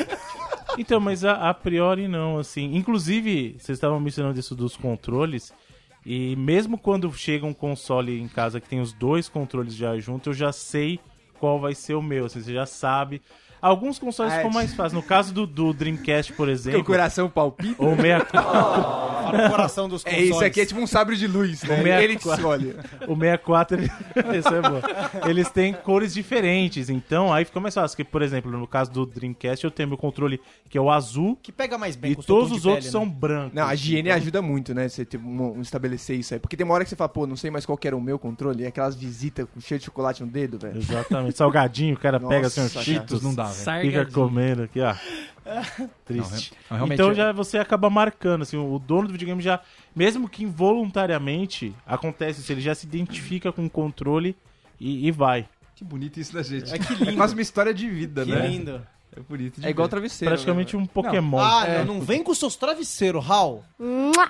Então, mas a, a priori não, assim. Inclusive, vocês estavam mencionando isso dos controles. E mesmo quando chega um console em casa que tem os dois controles já juntos, eu já sei qual vai ser o meu. Assim, você já sabe. Alguns consoles ficam é. mais fáceis. No caso do, do Dreamcast, por Porque o exemplo, coração palpita. ou 64, Para *laughs* o coração dos *laughs* É, consoles. isso aqui é tipo um sabre de luz, né? meia- Ele que escolhe. *laughs* o 64, ele... isso é bom. Eles têm cores diferentes, então aí fica mais fácil. Porque, por exemplo, no caso do Dreamcast, eu tenho meu controle que é o azul Que pega mais bem e o todos os outros pele, são né? brancos. Não, a higiene Então, ajuda muito, né? Você ter um, um estabelecer isso aí. Porque tem uma hora que você fala, pô, não sei mais qual que era o meu controle. E aquelas visitas com cheio de chocolate no dedo, velho. Exatamente. Salgadinho, o cara Nossa, pega assim, cara. Cheetos, não dá, velho. fica comendo aqui, ó. *laughs* Triste. Não, realmente então é- já você acaba marcando, assim, o dono do videogame já, mesmo que involuntariamente, acontece isso, ele já se identifica com o controle e, e vai. Que bonito isso da gente. É que lindo. É quase uma história de vida, Que né? lindo. É bonito de É igual ver. travesseiro. Praticamente né, um Pokémon. Ah, É. não, não vem com seus travesseiros, Hal.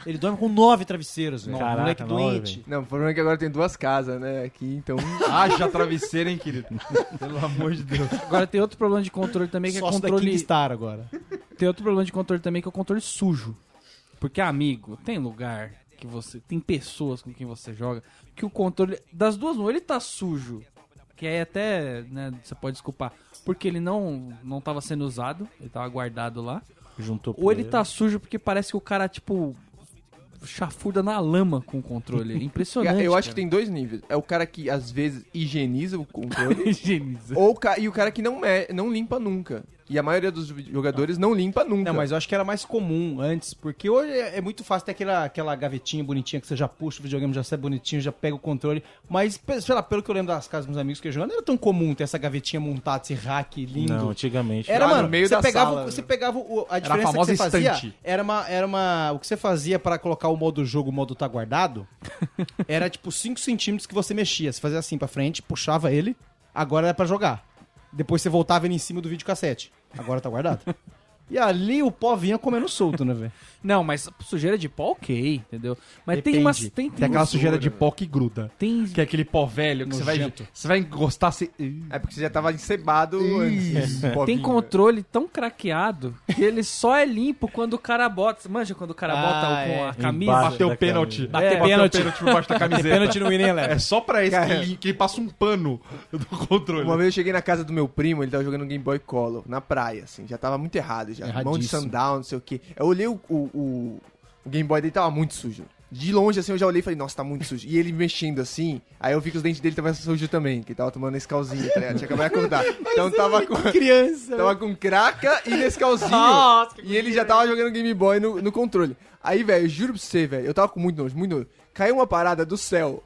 Ele dorme com nove travesseiros, velho. Caraca, Moleque nove, doente. Não, o problema é que agora tem duas casas, né? Aqui, então. *laughs* Haja travesseiro, hein, querido? *laughs* Pelo amor de Deus. Agora tem outro problema de controle também, que é Sócio da controle. Kingstar agora. Tem outro problema de controle também, que é o controle sujo. Porque, amigo, tem lugar que você. Tem pessoas com quem você joga que o controle. Das duas, uma, ele tá sujo. Que aí até, né, você pode desculpar. Porque ele não, não tava sendo usado, ele tava guardado lá. Juntou Ou ele pro- tá sujo porque parece que o cara, tipo, chafurda na lama com o controle. É impressionante. *laughs* eu acho que cara. tem dois níveis. É o cara que às vezes higieniza o controle. *laughs* Higieniza. ou o ca- e o cara que não, me- não limpa nunca. E a maioria dos jogadores não limpa nunca. Não, mas eu acho que era mais comum antes, porque hoje é é muito fácil ter aquela, aquela gavetinha bonitinha que você já puxa o videogame, já sai bonitinho, já pega o controle. Mas, sei lá, pelo que eu lembro das casas dos meus amigos que eu jogando, não era tão comum ter essa gavetinha montada, esse rack lindo. Não, antigamente. Era, Ah, no mano, meio você, da pegava, sala. você pegava o, a a diferença que famosa você fazia estante. era uma, era uma. O que você fazia pra colocar o modo jogo, o modo tá guardado, *laughs* era tipo 5 centímetros que você mexia. Você fazia assim pra frente, puxava ele, agora era pra jogar. Depois você voltava ele em cima do videocassete. Agora tá guardado. *laughs* E ali o pó vinha comendo solto, né, velho? Não, mas sujeira de pó, ok, entendeu? Mas Depende. tem umas. Tem, tem, Tem aquela sujeira de pó que gruda. tem Que é aquele pó velho que você vai, você vai encostar... Você... É porque você já tava encebado antes. *laughs* Tem controle tão craqueado que ele só é limpo quando o cara bota. Manja quando o cara Ah, bota é. com a camisa? Bateu pênalti. Bateu pênalti. o pênalti por baixo da camiseta. Pênalti no Winning É só pra esse Cara. que ele, que ele passa um pano *laughs* do controle. Uma vez eu cheguei na casa do meu primo, ele tava jogando Game Boy Color, na praia, assim, já tava muito errado já. Mão de sundown, não sei o quê. Eu olhei o, o, o- o Game Boy dele tava muito sujo. De longe, assim, eu já olhei e falei, nossa, tá muito sujo. E ele mexendo assim, aí eu vi que os dentes dele estavam sujos também, que ele tava tomando esse calzinho, tá ligado? Tinha acabado de acordar. *laughs* Então tava com, Criança. tava com craca e nesse calzinho. Nossa, que e ele já tava jogando Game Boy no, no controle. Aí, velho, eu juro pra você, velho, eu tava com muito nojo, muito nojo. Caiu uma parada do céu,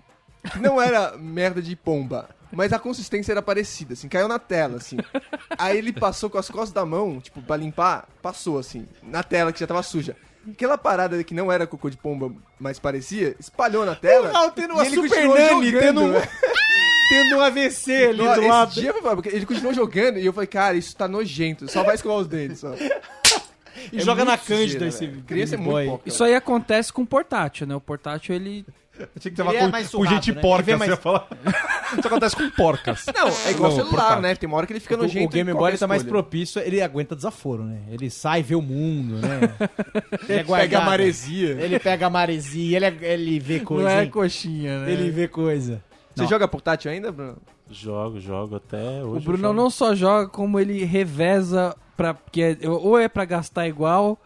que não era merda de pomba, mas a consistência era parecida, assim, caiu na tela, assim. Aí ele passou com as costas da mão, tipo, pra limpar, passou, assim, na tela que já tava suja. Aquela parada que não era cocô de pomba, mas parecia, espalhou na tela. Não, tendo uma e ele Super continuou Nani, jogando, tendo um-. *laughs* Tendo um AVC ali do esse lado. dia ele continuou jogando e eu falei, cara, isso tá nojento, só vai escovar os dentes, só. E É joga na Cândida esse. Criança é muito Boy. Isso aí acontece com o portátil, né? O portátil, ele. Eu tinha que tava Ele é com, mais gente né? porca, Ele vem você mais- ia falar. *laughs* Isso acontece com porcas. Não, é igual Não, celular, portátil. né? Tem uma hora que ele fica O, nojento. o Game em Boy ele tá mais propício, ele aguenta desaforo, né? Ele sai, vê o mundo, né? *laughs* Ele é Pega a maresia. Ele pega a maresia, ele, é- ele vê coisa. não é hein? coxinha, né? Ele vê coisa. Você joga portátil ainda, Bruno? Jogo, jogo até hoje. O Bruno não só joga, como ele reveza pra. Porque é- ou é pra gastar igual,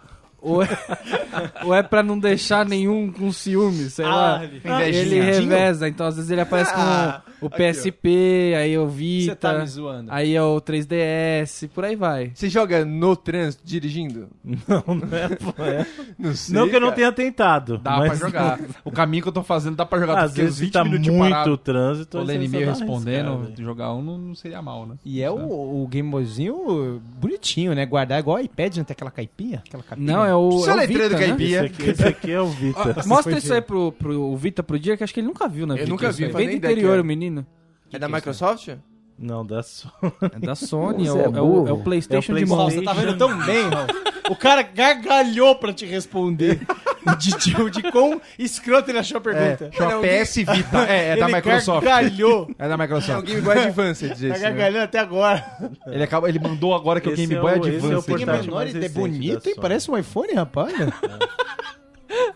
ou é, *laughs* ou é pra não deixar nenhum com ciúme, sei lá. ele- Ele reveza, então às vezes ele aparece Ah, o PSP, aí o Você tá Vita, me zoando. aí é o 3DS, por aí vai. Você joga no trânsito, dirigindo? Não, não é, pô, é. *laughs* Não sei. Não que eu não tenha tentado. Dá mas pra jogar. *laughs* O caminho que eu tô fazendo dá pra jogar. Às vezes os 20 tá muito parado, trânsito. tô aí lendo e-mail respondendo, jogar um não, não seria mal, né? E é o, o Game Boyzinho bonitinho, né? Guardar igual o iPad, né? Tem aquela caipinha. Aquela capinha. Não, é o. Seu é o Vita, do né? Caipira. Esse aqui, esse aqui é o *laughs* Vita. Mostra isso aí pro, pro Vita pro dia, que acho que ele nunca viu na Eu vida. nunca isso vi, aí. faz Vem do interior, que é. o menino. É da Microsoft? Não, da Sony. É da Sony, *laughs* é o, Você é é o- burro. é o PlayStation É o de mão. Nossa, você tá vendo tão bem, Ralf. O cara gargalhou pra te responder *laughs* de, de, de quão escroto ele achou a É, pergunta. chama Não, PS Vita. *laughs* É, é da ele Microsoft. gargalhou. É da É o Microsoft. Game Boy Advance, Tá isso, né? gargalhando até agora. Ele, acaba, ele mandou agora que o Esse Game é Boy o- esse é o Advance. portátil menor mais ideia. É recente bonito, da hein? Sony. Parece um iPhone, rapaz.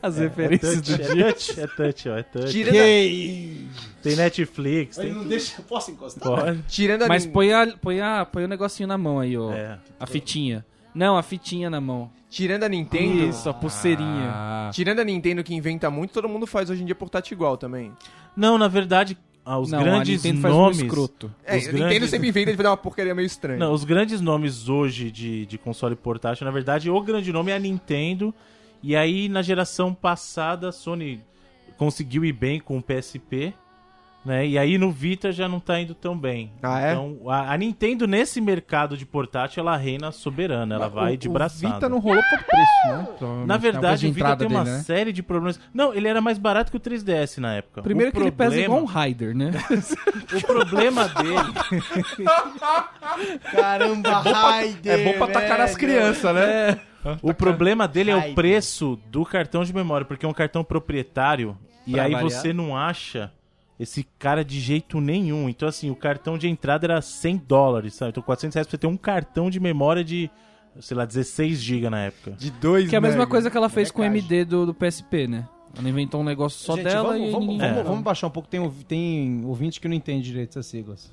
As É referências touch, do é touch, é touch, ó, é touch. Tirando, Que... Tem Netflix, Ele tem... não deixa... Posso encostar? Pode. tirando a Mas põe, a, põe, a, põe o negocinho na mão aí, ó. É. A fitinha. Não, a fitinha na mão. tirando a Nintendo. Isso, a pulseirinha. Ah, Tirando a Nintendo que inventa muito, todo mundo faz hoje em dia portátil igual também. Não, na verdade, ah, os Não, a grandes Nintendo faz um nomes... escroto. É, Os a Nintendo grandes- sempre inventa de fazer uma porcaria meio estranha. Não, os grandes nomes hoje de, de console portátil, na verdade, o grande nome é a Nintendo. E aí, na geração passada, a Sony conseguiu ir bem com o PSP. Né? E aí no Vita já não tá indo tão bem. Ah, é? Então, a, a Nintendo, nesse mercado de portátil, ela reina soberana. Ela vai o, de o braçada. Vita não rolou por preço, né? Na É verdade, de o Vita tem uma dele, né? série de problemas. Não, ele era mais barato que o 3DS na época. Primeiro O que ele pesa problema- igual um Raider, né? *laughs* O problema dele... *laughs* Caramba, Raider, É bom pra atacar nas velho. crianças, né? O problema dele é o preço do cartão de memória, porque é um cartão proprietário e Pra aí variar. você não acha esse cara de jeito nenhum. Então, assim, o cartão de entrada era 100 dólares, sabe? Então, 400 reais pra você ter um cartão de memória de, sei lá, 16 GB na época. De dois Que é a mesma mega. coisa que ela fez com o. MD do, do PSP, né? Ela inventou um negócio só Gente, dela vamos, e vamos, ninguém... vamos, É. vamos baixar um pouco. Tem, tem ouvinte que não entende direito essas siglas.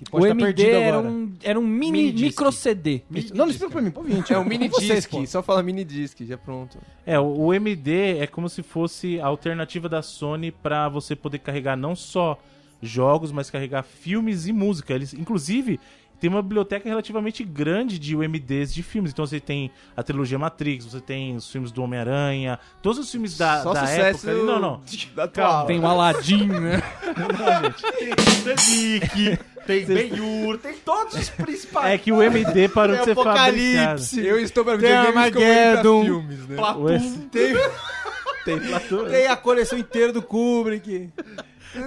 Que O pode estar MD perdido era agora. um, era um mini, Mini disc. micro CD. Não, não explica pra mim, pro ouvinte. É um mini disc, pô. só fala mini disc, já pronto. É, o, o MD é como se fosse a alternativa da Sony pra você poder carregar não só jogos, mas carregar filmes e música. Eles, inclusive, tem uma biblioteca relativamente grande de UMDs de filmes. Então você tem a trilogia Matrix, você tem os filmes do Homem-Aranha, todos os filmes da, Só da sucesso época. Não, não. *laughs* da atual. Tem o Aladdin, né? *laughs* Titanic, tem Ben-Hur, tem todos os principais. É que o MD parou de ser fabricado. Apocalipse. Eu estou ele pra Armageddon. filmes, né? O esse- Tem, *laughs* Tem Platão. tem a coleção inteira do Kubrick.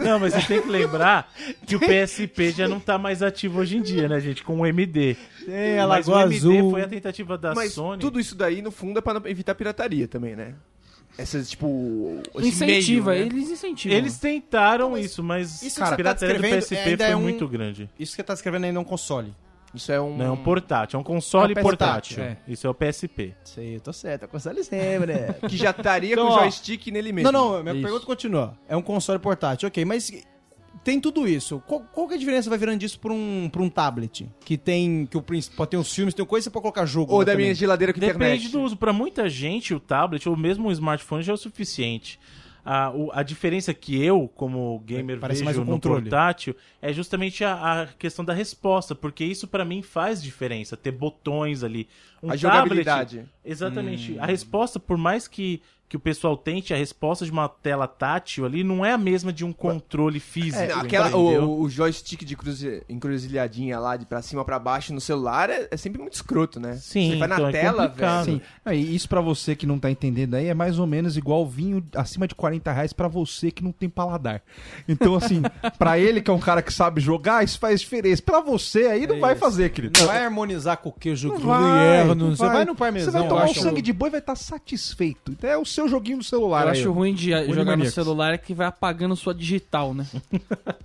Não, mas você tem que lembrar *laughs* que o PSP já não tá mais ativo hoje em dia, né, gente? Com o MD. Tem a Mas o Lagoa MD Azul. foi a tentativa da Mas Sony. tudo isso daí, no fundo, é pra não- evitar pirataria também, né? Essas, tipo... Incentiva, meio, né? eles incentivam. Eles tentaram isso, mas isso cara, a tá pirataria do descrevendo PSP ainda foi é um- muito grande. Isso que você tá escrevendo ainda é um console. Isso é um... Não é um portátil, é um console É um portátil. portátil, Isso é o PSP. Sei, eu tô certo, é console sempre. *laughs* Que já estaria Então, com o joystick nele mesmo. Não, não, minha Isso. pergunta continua. É um console portátil, ok, mas tem tudo isso. Qual, qual que é a diferença vai virando disso pra um, pra um tablet? Que tem. Que o principal tem os filmes, tem coisa, você pode colocar jogo. Ou da também. minha geladeira com Depende internet. do uso. Pra muita gente, o tablet ou mesmo o smartphone já é o suficiente. A, o- a diferença que eu, como gamer, Parece vejo mais um no controle. portátil é justamente a, a questão da resposta, porque isso pra mim faz diferença, ter botões ali. Um A tablet- jogabilidade. Exatamente. A resposta, por mais que, que o pessoal tente, a resposta de uma tela tátil ali não é a mesma de um controle físico. É, aquela, o, o joystick de cruze, encruzilhadinha lá, de pra cima pra baixo no celular, é, é sempre muito escroto, né? Sim, Você vai na então é tela, complicado. velho. Sim. Aí, isso pra você que não tá entendendo aí é mais ou menos igual vinho acima de 40 reais pra você que não tem paladar. Então, assim, *laughs* pra ele que é um cara que sabe jogar, isso faz diferença. Pra você aí não vai fazer, querido. Não vai harmonizar com o queijo Não gruyère, não Você vai no parmesão. Você vai tomar acho. sangue de boi e vai estar satisfeito. Então é o seu joguinho no celular Eu aí, acho ó. ruim de jogar no celular que vai apagando sua digital, né?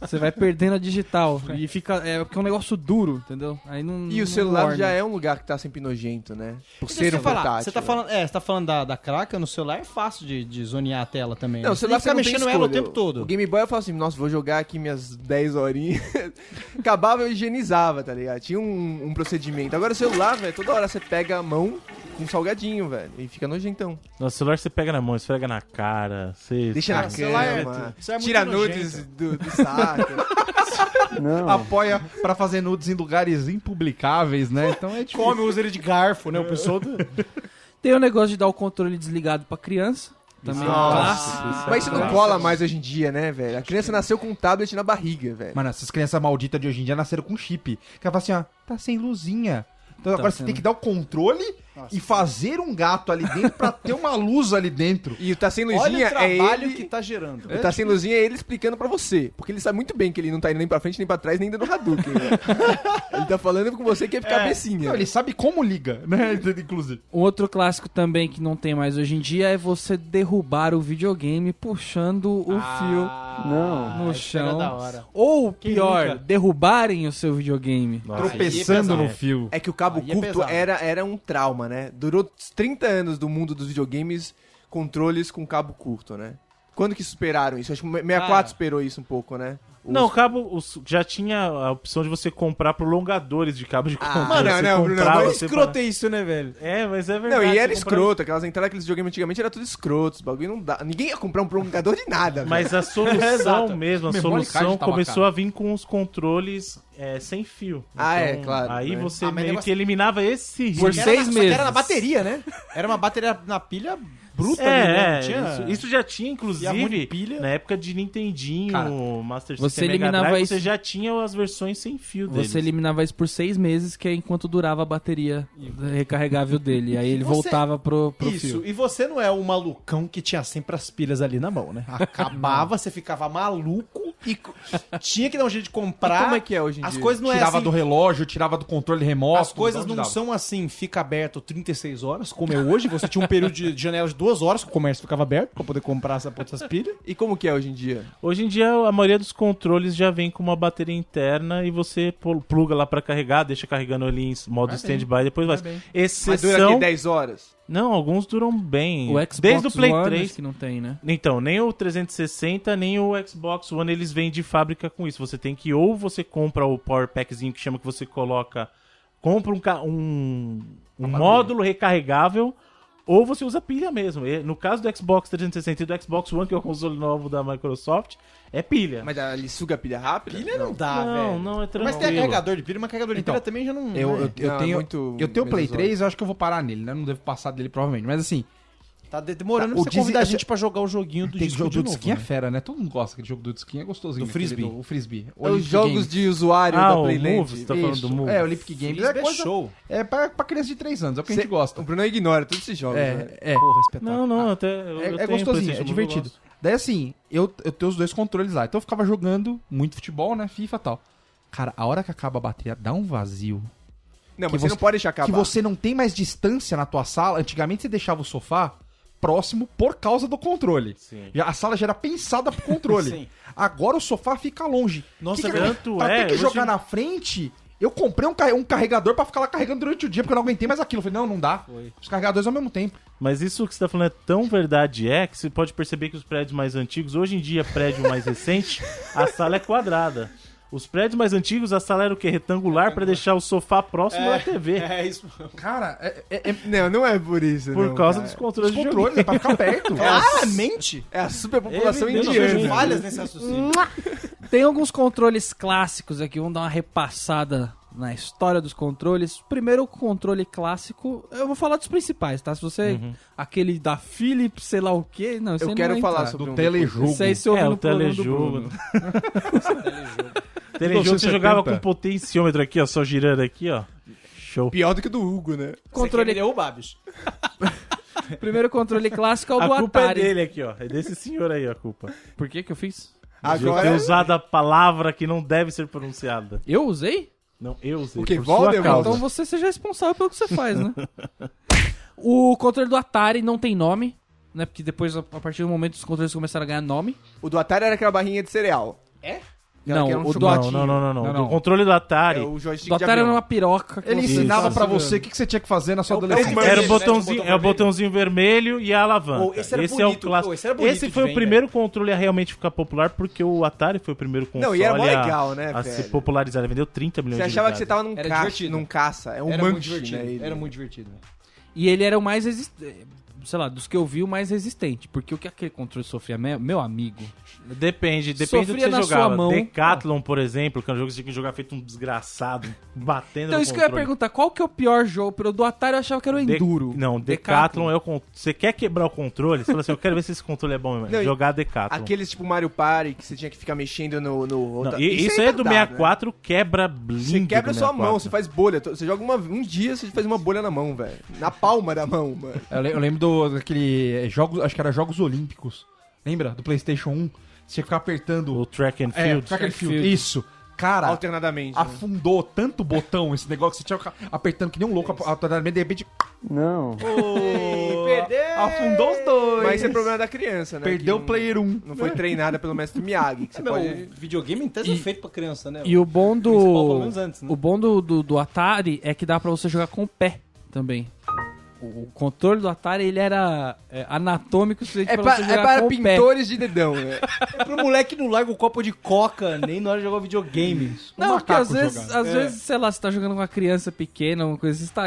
Você vai perdendo a digital. *laughs* E fica. É porque é um negócio duro, entendeu? Aí não. E o celular já é um lugar que tá sempre nojento, né? Por Deixa ser um falar, portátil. Você tá falando, é, você tá falando da, da craca no celular, é fácil de, de zonear a tela também. Não, né? o celular Você não tem mexendo ela o tempo todo. O Game Boy eu falo assim, nossa, vou jogar aqui minhas 10 horinhas. *laughs* Acabava, eu higienizava, tá ligado? Tinha um, um procedimento. Agora o celular, velho, toda hora você pega a mão um salgadinho, velho, e fica nojentão. No celular você pega na mão, esfrega na cara, você... Deixa na é- cama, é tira nojento. nudes do, do saco. *laughs* Não. Apoia pra fazer nudes em lugares impublicáveis, né? Então é difícil. Come, usa ele de garfo, né? O pessoal... do- *laughs* Tem o negócio de dar o controle desligado pra criança. Também é um clássico. Mas isso não cola mais hoje em dia, né, velho? A criança nasceu com um tablet na barriga, velho. Mano, essas crianças malditas de hoje em dia nasceram com chip. Que ela fala assim, ó, tá sem luzinha. Então agora você sendo. tem que dar o controle e fazer um gato ali dentro pra ter uma luz ali dentro. E o Tá Sem Olha Luzinha o trabalho é ele... que tá gerando. O Tá Sem Luzinha é ele explicando pra você. Porque ele sabe muito bem que ele não tá indo nem pra frente, nem pra trás, nem dando Hadouken. né? *laughs* ele tá falando com você que é cabecinha. Não, ele sabe como liga, né? *laughs* Inclusive. Um outro clássico também que não tem mais hoje em dia é você derrubar o videogame puxando o fio Não. no chão. Ou pior, nunca? derrubarem o seu videogame. Nossa, Tropeçando é no fio. É que o cabo é curto era, era um trauma, né? Durou 30 anos do mundo dos videogames, controles com cabo curto, né? Quando que superaram isso? Acho que o 64 Cara. superou isso um pouco, né? Os- Não, o cabo os- já tinha a opção de você comprar prolongadores de cabo de controle. Mano, Você não, Bruno, comprava, mas você Escroto é isso, né, velho? É, mas é Não, verdade. e era comprava- escroto, aquelas entradas, aqueles videogames antigamente era tudo escroto, os bagulho não dá. Ninguém ia comprar um prolongador de nada, velho. Mas a *laughs* solução mesmo, a Memory solução começou a vir com os controles é, sem fio. Ah, é, claro, Aí né? você Ah, meio negócio- que eliminava esse risco. Por Era seis na- só que meses. Era na bateria, né? Era uma bateria na pilha bruta É, ali, né? é, tinha- isso, isso já tinha, E inclusive, monopilha? na época de Nintendinho, Cara, Master você System, Mega eliminava Drive, isso- você já tinha as versões sem fio deles. Você eliminava isso por seis meses, que é enquanto durava a bateria recarregável dele. Aí ele Você- voltava pro, pro Isso, fio. e você não é o malucão que tinha sempre as pilhas ali na mão, né? Acabava, você ficava maluco e tinha que dar um jeito de comprar. Como é que é hoje em As dia? coisas não é tirava assim. do relógio, tirava do controle remoto. As coisas não dava. são assim, fica aberto 36 horas, como é hoje. Você tinha um período de de janela de duas horas que o comércio ficava aberto pra poder comprar essa, essas pilhas. E como que é hoje em dia? Hoje em dia, a maioria dos controles já vem com uma bateria interna e você pluga lá pra carregar, deixa carregando ali em modo stand-by, depois vai. Mas dura Exceção... aqui 10 horas? Não, alguns duram bem. O Xbox Desde o Play One, 3. acho que não tem, né? Então, nem o 360, nem o Xbox One, eles vêm de fábrica com isso. Você tem que, ou você compra o Power Packzinho que chama que você coloca. Compra um, um, um módulo recarregável, ou você usa pilha mesmo. E no caso do Xbox 360 e do Xbox One, que é o console novo da Microsoft, é pilha. Mas ele suga a pilha rápida? Pilha não dá, não, velho. não, é tranquilo. Mas tem carregador de pilha, mas carregador de Então, pilha também já não. Eu, eu, né? eu Não, é tenho, muito eu tenho o Play menos 3, eu acho que eu vou parar nele, né? Não devo passar dele provavelmente. Mas assim, Tá de- demorando Tá, pra o você Disney- convidar a gente pra jogar o joguinho do tem disco jogo de do novo, skin é né? fera, né? Todo mundo gosta daquele jogo do skin, é gostosinho. Do aquele Frisbee. do- o Frisbee. É os jogos Games. de usuário Ah, da o Playland. Move, você tá falando do Move. É, Olympic Games. É, é coisa, show. é pra, pra criança de 3 anos, é o que a gente Cê- gosta. O Bruno ignora todos esses jogos. É, é. Porra, espetáculo. Não, não, até. eu- É, eu é tenho gostosinho, é divertido. Daí assim, eu, eu tenho os dois controles lá. Então eu ficava jogando muito futebol, né? FIFA e tal. Cara, a hora que acaba a bateria, dá um vazio. Não, mas você você- não pode deixar acabar. Que você não tem mais distância na tua sala. Antigamente você deixava o sofá próximo por causa do controle. Sim. A sala já era pensada pro controle. *laughs* Sim. Agora o sofá fica longe. Nossa, Que que- tanto pra é, ter que jogar na frente, eu comprei um, um carregador pra ficar lá carregando durante o dia, porque eu não aguentei mais aquilo. Eu falei, não, não dá. Os carregadores ao mesmo tempo. Mas isso que você tá falando é tão verdade é que você pode perceber que os prédios mais antigos, hoje em dia, prédio mais recente, a sala é quadrada. Os prédios mais antigos, a sala era o quê? Retangular pra deixar o sofá próximo da TV. *laughs* É isso. Cara, é, é- é Não, não é por isso, Por não, causa cara. dos controles os de controles, é pra ficar perto. *laughs* Claramente. É a superpopulação indiana. Tem Falhas nesse raciocínio. Tem alguns controles clássicos aqui, vamos dar uma repassada na história dos controles. Primeiro, o controle clássico, eu vou falar dos principais, tá? Se você. Aquele da Philips, sei lá o quê. Não, Eu quero falar sobre do um telejogo. Isso aí você ouve É, no o programa do telejogo. Bruno. *laughs* Telejogo você 1970. jogava com potenciômetro aqui, ó, só girando aqui, ó. Show. Pior do que o do Hugo, né? Controle, Ele é o Babs. primeiro controle clássico é o A do culpa Atari. é dele aqui, ó. É desse senhor aí a culpa. Por que que eu fiz? De eu ter Agora. usado a palavra que não deve ser pronunciada. Eu usei? Não, eu usei. O por Voldemort? sua causa. Então você seja responsável pelo que você faz, né? *laughs* o controle do Atari não tem nome, né? Porque depois, a a partir do momento, os controles começaram a ganhar nome. O do Atari era aquela barrinha de cereal. É? Não, era um o do Não, não, não, não, não. Não. controle do Atari. É o joystick Do Atari era uma piroca. Ele você ensinava segurando. você o que, que você tinha que fazer na sua É o adolescência. Era o Né, botãozinho, um é o botão botãozinho vermelho e a alavanca. Oh, esse era é o clássico. oh, esse era bonito esse foi o primeiro controle a realmente ficar popular porque o Atari foi o primeiro console Não, e era mó legal, né, a, se popularizar. Ele vendeu 30 milhões Você de achava que você tava num, Era num caça. É um Era muito manche, divertido. né? ele. Era muito divertido. E ele era o mais resistente. Sei lá, dos que eu vi, o mais resistente. Porque o que aquele controle sofria, me- meu amigo. Depende, depende do que você jogava. sua mão. Decathlon, por exemplo, que é um jogo que você tinha que jogar feito um desgraçado, *laughs* batendo Então, no isso que eu ia perguntar, qual que é o pior jogo? Pelo do Atari eu achava que era o De- Enduro. Não, Decathlon é o Você quer quebrar o controle? Você fala assim, eu quero ver se esse controle é bom mesmo. Não, Jogar Decathlon. Aqueles tipo Mario Party que você tinha que ficar mexendo no. no Não, e- isso, aí é do retardado, né? 64, quebra lindo Você quebra sua 64. mão, você faz bolha. Você joga uma, um dia, você faz uma bolha na mão, velho. Na palma da mão, mano. Eu lembro do, daquele. eh, Jogos, acho que era Jogos Olímpicos. Lembra? Do PlayStation 1. Você tinha que ficar apertando. O Track and É, Field. track and field. Field. Isso. Cara, Alternadamente. né? afundou tanto o botão esse negócio que você tinha que ficar apertando que nem um louco. Alternadamente, de repente. Não. *laughs* perdeu! Afundou os dois. Mas esse é problema da criança, né? Perdeu o player 1. Não foi treinada pelo mestre Miyagi. Que você É, meu, pode... o videogame em tese é feito pra criança, né? E o bom do. menos antes, né? O bom do, do, do Atari é que dá pra você jogar com o pé também. O, controle do Atari ele era é, anatômico suficiente É, pra pra, você é para com o pé. pintores de dedão, né? É *laughs* pro moleque não larga o copo de coca nem na hora de jogar videogame. Não, porque às vezes, jogando. às vezes, sei lá, você tá jogando com uma criança pequena, uma coisa, você tá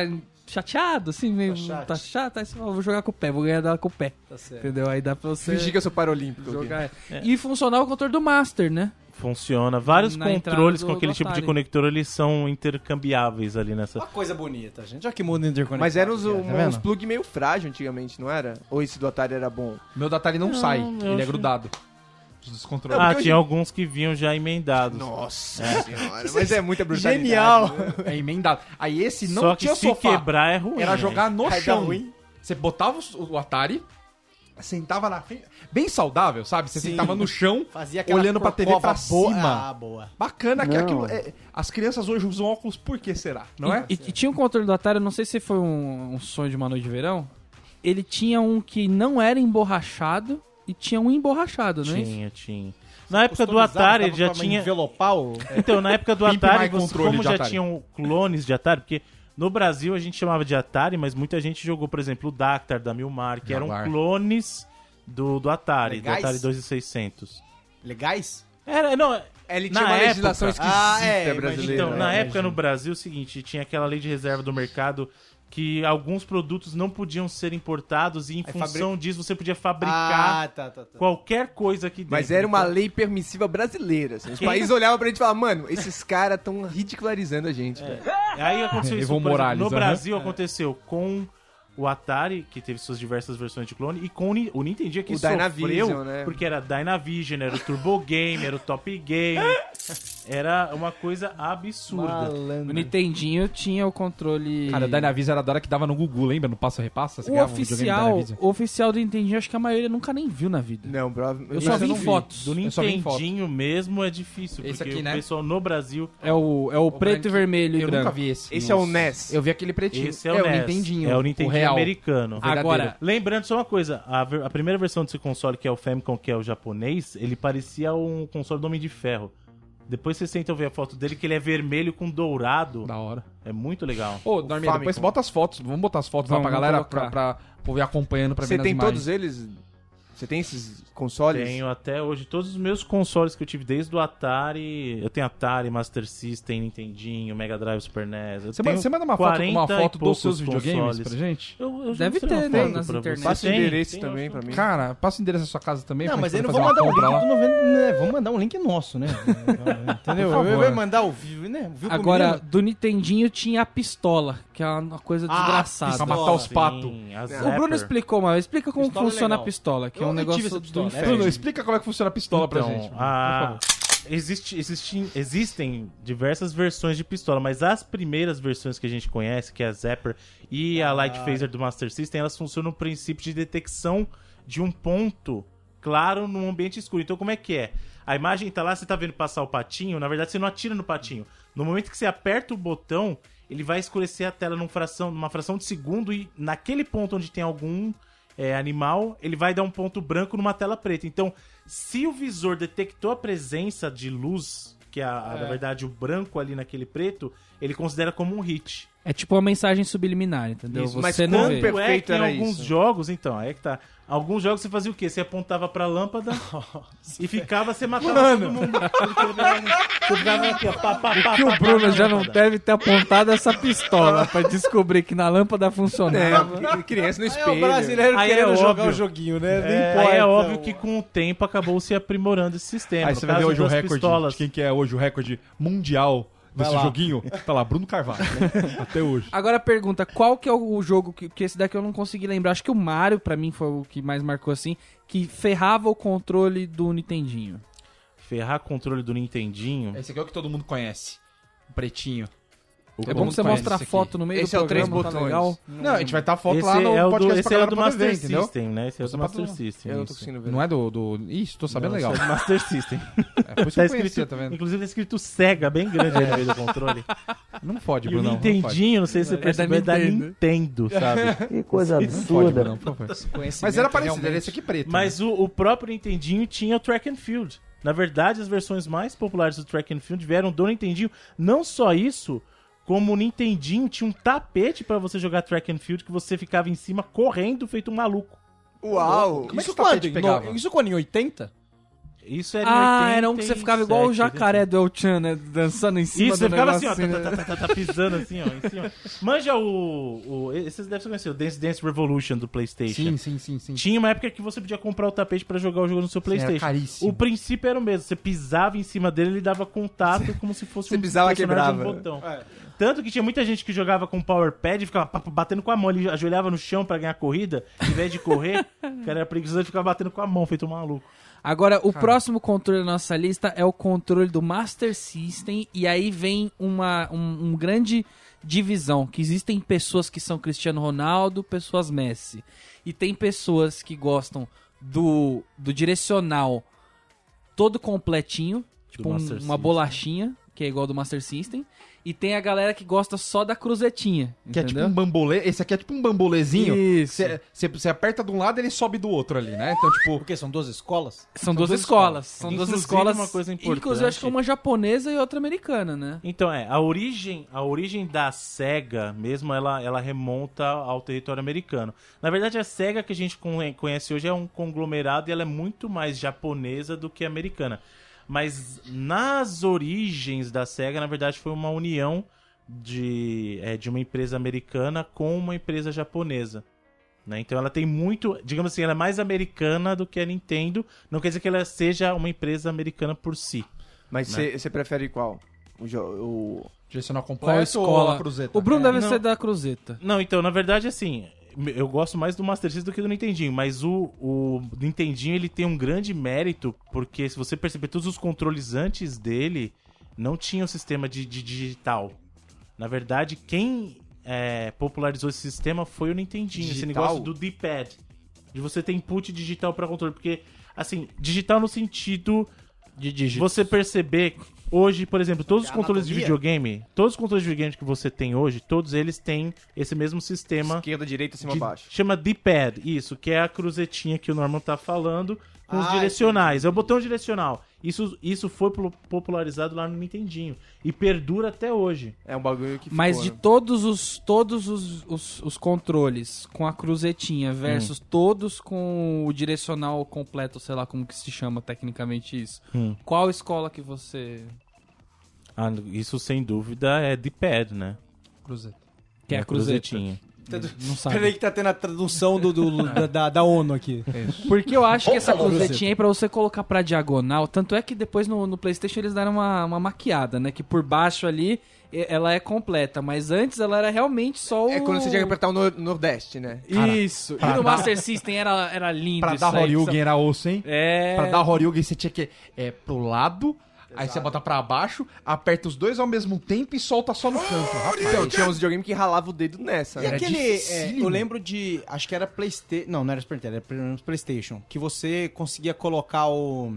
chateado, assim, meio. chato. Tá chato, aí você fala, vou jogar com o pé, vou ganhar dela com o pé. Tá certo. Entendeu? Aí dá pra você Fingir que eu sou paralímpico. jogar. E funcionar o controle do Master, né? Funciona. Vários Na controles do- com aquele tipo de conector, eles são intercambiáveis ali nessa. Uma coisa bonita, gente. Olha que mundo interconectado. Mas eram uns, é, um- tá uns plug meio frágil antigamente, não era? Ou esse do Atari era bom? Meu do Atari não, Não, sai. Ele é grudado. Os controles. Ah, tinha hoje- alguns que vinham já emendados. Nossa senhora, mas é muita brutalidade. Genial! né? É emendado. Aí esse não Só que tinha se sofá. quebrar é ruim. Era né? jogar no chão. ruim. Você botava o, o Atari, sentava na frente. Bem saudável, sabe? Você Sim. sentava no chão, Fazia aquela olhando pra TV pra boa. cima. Ah, boa. Bacana que Não. aquilo. é- as crianças hoje usam óculos, por que será? Não é? E, e tinha um controle do Atari, eu não sei se foi um, um sonho de uma noite de verão. Ele tinha um que não era emborrachado e tinha um emborrachado, não é isso? Tinha, tinha. Na época do Customizado, Atari dava já pra tinha. Envelopar o... *laughs* Então, na época do Pimp Atari, My você, Controle como de já Atari. tinham clones de Atari, porque no Brasil a gente chamava de Atari, mas muita gente jogou, por exemplo, o Dactar da Milmar, que eram Jaguar. clones do, do Atari, Legais? do Atari 2600. Legais? Era, não, Ele Na tinha uma época- legislação esquisita Ah, é, brasileira. Então, na é, época gente. no Brasil, é o seguinte, tinha aquela lei de reserva do mercado que alguns produtos não podiam ser importados e em Aí função disso você podia fabricar Ah, tá, tá, tá. qualquer coisa aqui dentro. Mas era uma Então, lei permissiva brasileira. assim. Os Quem- países olhavam pra gente e falavam, mano, esses caras tão ridicularizando a gente, velho. Aí aconteceu *laughs* isso, exemplo, no. Brasil aconteceu com o Atari, que teve suas diversas versões de clone, e com o, Ni- o Nintendo que O sofreu, né? porque era Dynavision, era o Turbo Game, era o Top Game, *laughs* era uma coisa absurda. O Nintendinho tinha o controle. Cara, o Dynavision era da hora que dava no Gugu, lembra? No Passa Repassa? Você o um oficial, Dynavision. o oficial do Nintendinho, acho que a maioria nunca nem viu na vida. Não, bro. Eu só eu em não vi. fotos. Do só. Nintendinho mesmo é difícil, Esse porque aqui, o né? pessoal no Brasil... É o, é o, preto e branquinho. vermelho e Eu branco. nunca vi esse. Esse é o NES. Eu vi aquele pretinho. Esse é o, NES. Nintendinho. É o Nintendinho real. americano. Agora, Lembrando só uma coisa, a, a primeira versão desse console, que é o Famicom, que é o japonês, ele parecia um console do Homem de Ferro. Depois vocês tentam ver a foto dele, que ele é vermelho com dourado. Da hora. É muito legal. Ô, Famicom. depois bota as fotos. Vamos botar as fotos Vamos, lá pra galera, pra, pra ir acompanhando pra Você ver nas tem imagens. todos eles? Você tem esses consoles? Tenho até hoje todos os meus consoles que eu tive desde o Atari. Eu tenho Atari, Master System, Nintendinho, Mega Drive, Super NES. Eu Você, manda, você manda uma foto, 40 uma foto dos seus videogames consoles. pra gente? Eu, eu Deve ter, né, nas internet. Passa o endereço tem, também eu- pra mim. Cara, passa o endereço da sua casa também. Não, pra mas aí não vou mandar um link compra do lá. 90, né? Vamos mandar um link nosso, né? *laughs* Entendeu? Favor. Vai mandar o vivo, né? Viu Agora, do Nintendinho tinha a pistola, que é uma coisa Ah, desgraçada. Pra matar os patos. O. Bruno explicou, mas explica como Pistola é funciona legal. a pistola, que é Eu- um eu negócio do inferno. Bruno, explica como é que funciona a pistola pra Então, gente. por a- favor. Existe, existe- existem diversas versões de pistola, mas as primeiras versões que a gente conhece, que é a Zapper e a Light Phaser do Master System, elas funcionam no princípio de detecção de um ponto claro num ambiente escuro. Então, como é que é? A imagem tá lá, você tá vendo passar o patinho, na verdade você não atira no patinho. No momento que você aperta o botão, ele vai escurecer a tela num fração, numa fração de segundo e naquele ponto onde tem algum é, animal, ele vai dar um ponto branco numa tela preta. Então, se o visor detectou a presença de luz, que é, a- na verdade o branco ali naquele preto, ele considera como um hit. É tipo uma mensagem subliminar, entendeu? Isso, Você mas não Tanto é perfeito que em alguns isso. jogos, então, aí que tá. Alguns jogos você fazia o quê? Você apontava pra lâmpada e ficava, você matava todo mundo. Você ficava aqui, ó, pá, pá, pá, que pá, o Bruno já não deve ter apontado essa pistola pra descobrir que na lâmpada funcionava. É, criança no É o espelho. brasileiro Aí querendo é jogar óbvio. o joguinho, né? É, aí é óbvio que com o tempo acabou se aprimorando esse sistema. Aí você vai ver hoje o recorde. pistolas. Quem que é hoje o recorde mundial desse lá. joguinho? Tá lá, Bruno Carvalho. né? *laughs* Até hoje. Agora pergunta, qual que é o jogo que, que esse daqui eu não consegui lembrar? Acho que o Mario, pra mim, foi o que mais marcou assim, que ferrava o controle do Nintendinho. Ferrar controle do Nintendinho. Esse aqui é o que todo mundo conhece. O pretinho. O É bom que você mostra a esse foto no meio Esse do é o três programa, tá botões. legal. Não, a gente vai estar a foto Esse lá no é o do, podcast esse é o do Master ver, entendeu? System, né? Esse é o do Master pode- System. Eu não tô conseguindo ver. Não é do, do... Isso, tô sabendo Não, legal. esse é do Master System. *laughs* É, por isso tá que eu conhecia, escrito, tá vendo? Inclusive tá escrito Sega bem grande aí no meio do controle. Não fode, E o Bruno. não pode. Nintendinho, não sei se você É percebeu, é da Nintendo. Sabe? *laughs* Que coisa Não pode, absurda. Bruno. Mas era parecido, era esse aqui preto. né? Mas o, o próprio Nintendinho tinha o Track and Field. Na verdade, as versões mais populares do Track and Field vieram do Nintendinho. Não só isso, como o Nintendinho tinha um tapete pra você jogar Track and Field que você ficava em cima correndo feito um maluco. Uau! Como é que Isso o tapete quando? pegava? No- Isso quando em 80? Isso era em Ah, era um que você 87, ficava igual o jacaré do El-Chan, né? Dançando em cima Isso, do você ficava assim, ó, tá, né? tá, tá, tá, tá pisando assim, ó, em cima. Manja o, o. Esses devem conhecer, o Dance Dance Revolution do PlayStation. Sim, sim, sim, sim. Tinha uma época que você podia comprar o tapete pra jogar o jogo no seu PlayStation. caríssimo. O princípio era o mesmo, você pisava em cima dele, ele dava contato como se fosse Você um pisava, quebrava. um botão. Tanto que tinha muita gente que jogava com power pad e ficava batendo com a mão, ele ajoelhava no chão pra ganhar corrida, ao invés de correr, *laughs* o cara era preguiçoso e ficava batendo com a mão, feito um maluco. Agora, o próximo controle da nossa lista é o controle do Master System, e aí vem uma um, um grande divisão, que existem pessoas que são Cristiano Ronaldo, pessoas Messi. E tem pessoas que gostam do, do direcional todo completinho, tipo um- uma bolachinha, que é igual do Master System. E tem a galera que gosta só da cruzetinha, Que é tipo entendeu? um bambolê. Esse aqui é tipo um bambolezinho. Isso. Você- aperta de um lado ele sobe do outro ali, né? Então, tipo. Porque são duas escolas? São duas duas escolas. São duas Inclusive, escolas. uma coisa Inclusive, importante- acho que uma japonesa e outra americana, né? Então, é, a origem, a origem da SEGA mesmo, ela, ela remonta ao território americano. Na verdade, a SEGA que a gente conhe- conhece hoje é um conglomerado e ela é muito mais japonesa do que americana. Mas nas origens da SEGA, na verdade, foi uma união de, é, de uma empresa americana com uma empresa japonesa. né? Então ela tem muito, digamos assim, ela é mais americana do que a Nintendo. Não quer dizer que ela seja uma empresa americana por si. Mas Né? você prefere qual? O, o- Direcional Qual completo escola? ou a cruzeta? O Bruno É. deve não. ser da Cruzeta. Não, então, na verdade, assim, eu gosto mais do Master System do que do Nintendinho, mas o, o Nintendinho ele tem um grande mérito, porque se você perceber, todos os controles antes dele não tinham sistema de, de digital. Na verdade, quem é, popularizou esse sistema foi o Nintendinho, esse Digital? negócio do D-pad. De você ter input digital para controle, porque, assim, digital no sentido De dígitos. você perceber hoje, por exemplo, todos os controles de videogame, todos os controles de videogame que você tem hoje, todos eles têm esse mesmo sistema. esquerda, direita, cima, de- baixo. Chama D-pad, isso, que é a cruzetinha que o Norman tá falando, com os Ah, direcionais. É o botão direcional. Isso, isso foi popularizado lá no Nintendinho. E perdura até hoje. É um bagulho que Mas ficou, de né? todos os todos os, os, os controles com a cruzetinha versus todos com o direcional completo, sei lá como que se chama tecnicamente isso. Hum. Qual escola que você Ah, isso sem dúvida é D-pad, né? Cruzeta. que é a cruzeta? Não sabe. Peraí que tá tendo a tradução do, do- *laughs* da, da, da ONU aqui. Porque eu acho que essa cruzetinha aí pra você colocar pra diagonal, tanto é que depois no, no Playstation eles deram uma, uma maquiada, né? Que por baixo ali ela é completa, mas antes ela era realmente só o... É quando você tinha que apertar o nor- Nordeste, né? Isso. E no Master System era, era lindo Pra isso dar Horyugen era osso, hein? É... Pra dar Horyugen você tinha que é pro lado, aí você bota pra baixo, aperta os dois ao mesmo tempo e solta só no canto. Rapaz. Então, tinha uns videogames que ralava o dedo nessa, E né? Era aquele. é, eu lembro de. Acho que era Playstation. Não, não era Super Nintendo, era Playstation. Que você conseguia colocar o.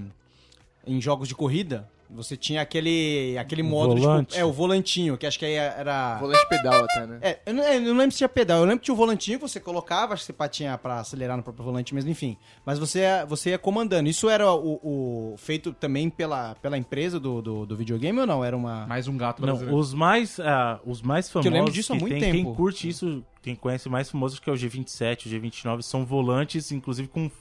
Em jogos de corrida, Você tinha aquele, aquele modo, volante. tipo, é, o volantinho, que acho que aí era... Volante pedal até, né? É, eu não, eu não lembro se tinha pedal, eu lembro que tinha o volantinho que você colocava, acho que você tinha pra acelerar no próprio volante mesmo, enfim. Mas você ia, você ia comandando. Isso era o, o- feito também pela, pela empresa do, do, do videogame ou não? Era uma... Mais um gato Não, brasileiro. os mais, ah, os mais famosos. eu lembro disso há que muito tem, tempo. Quem curte isso, quem conhece mais famosos que é o G27, o G29, são volantes, inclusive com o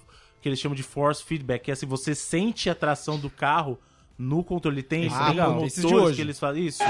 que eles chamam de force feedback, que é assim, você sente a tração do carro no controle. Tem, Ah, tem de motores hoje. que eles fazem isso.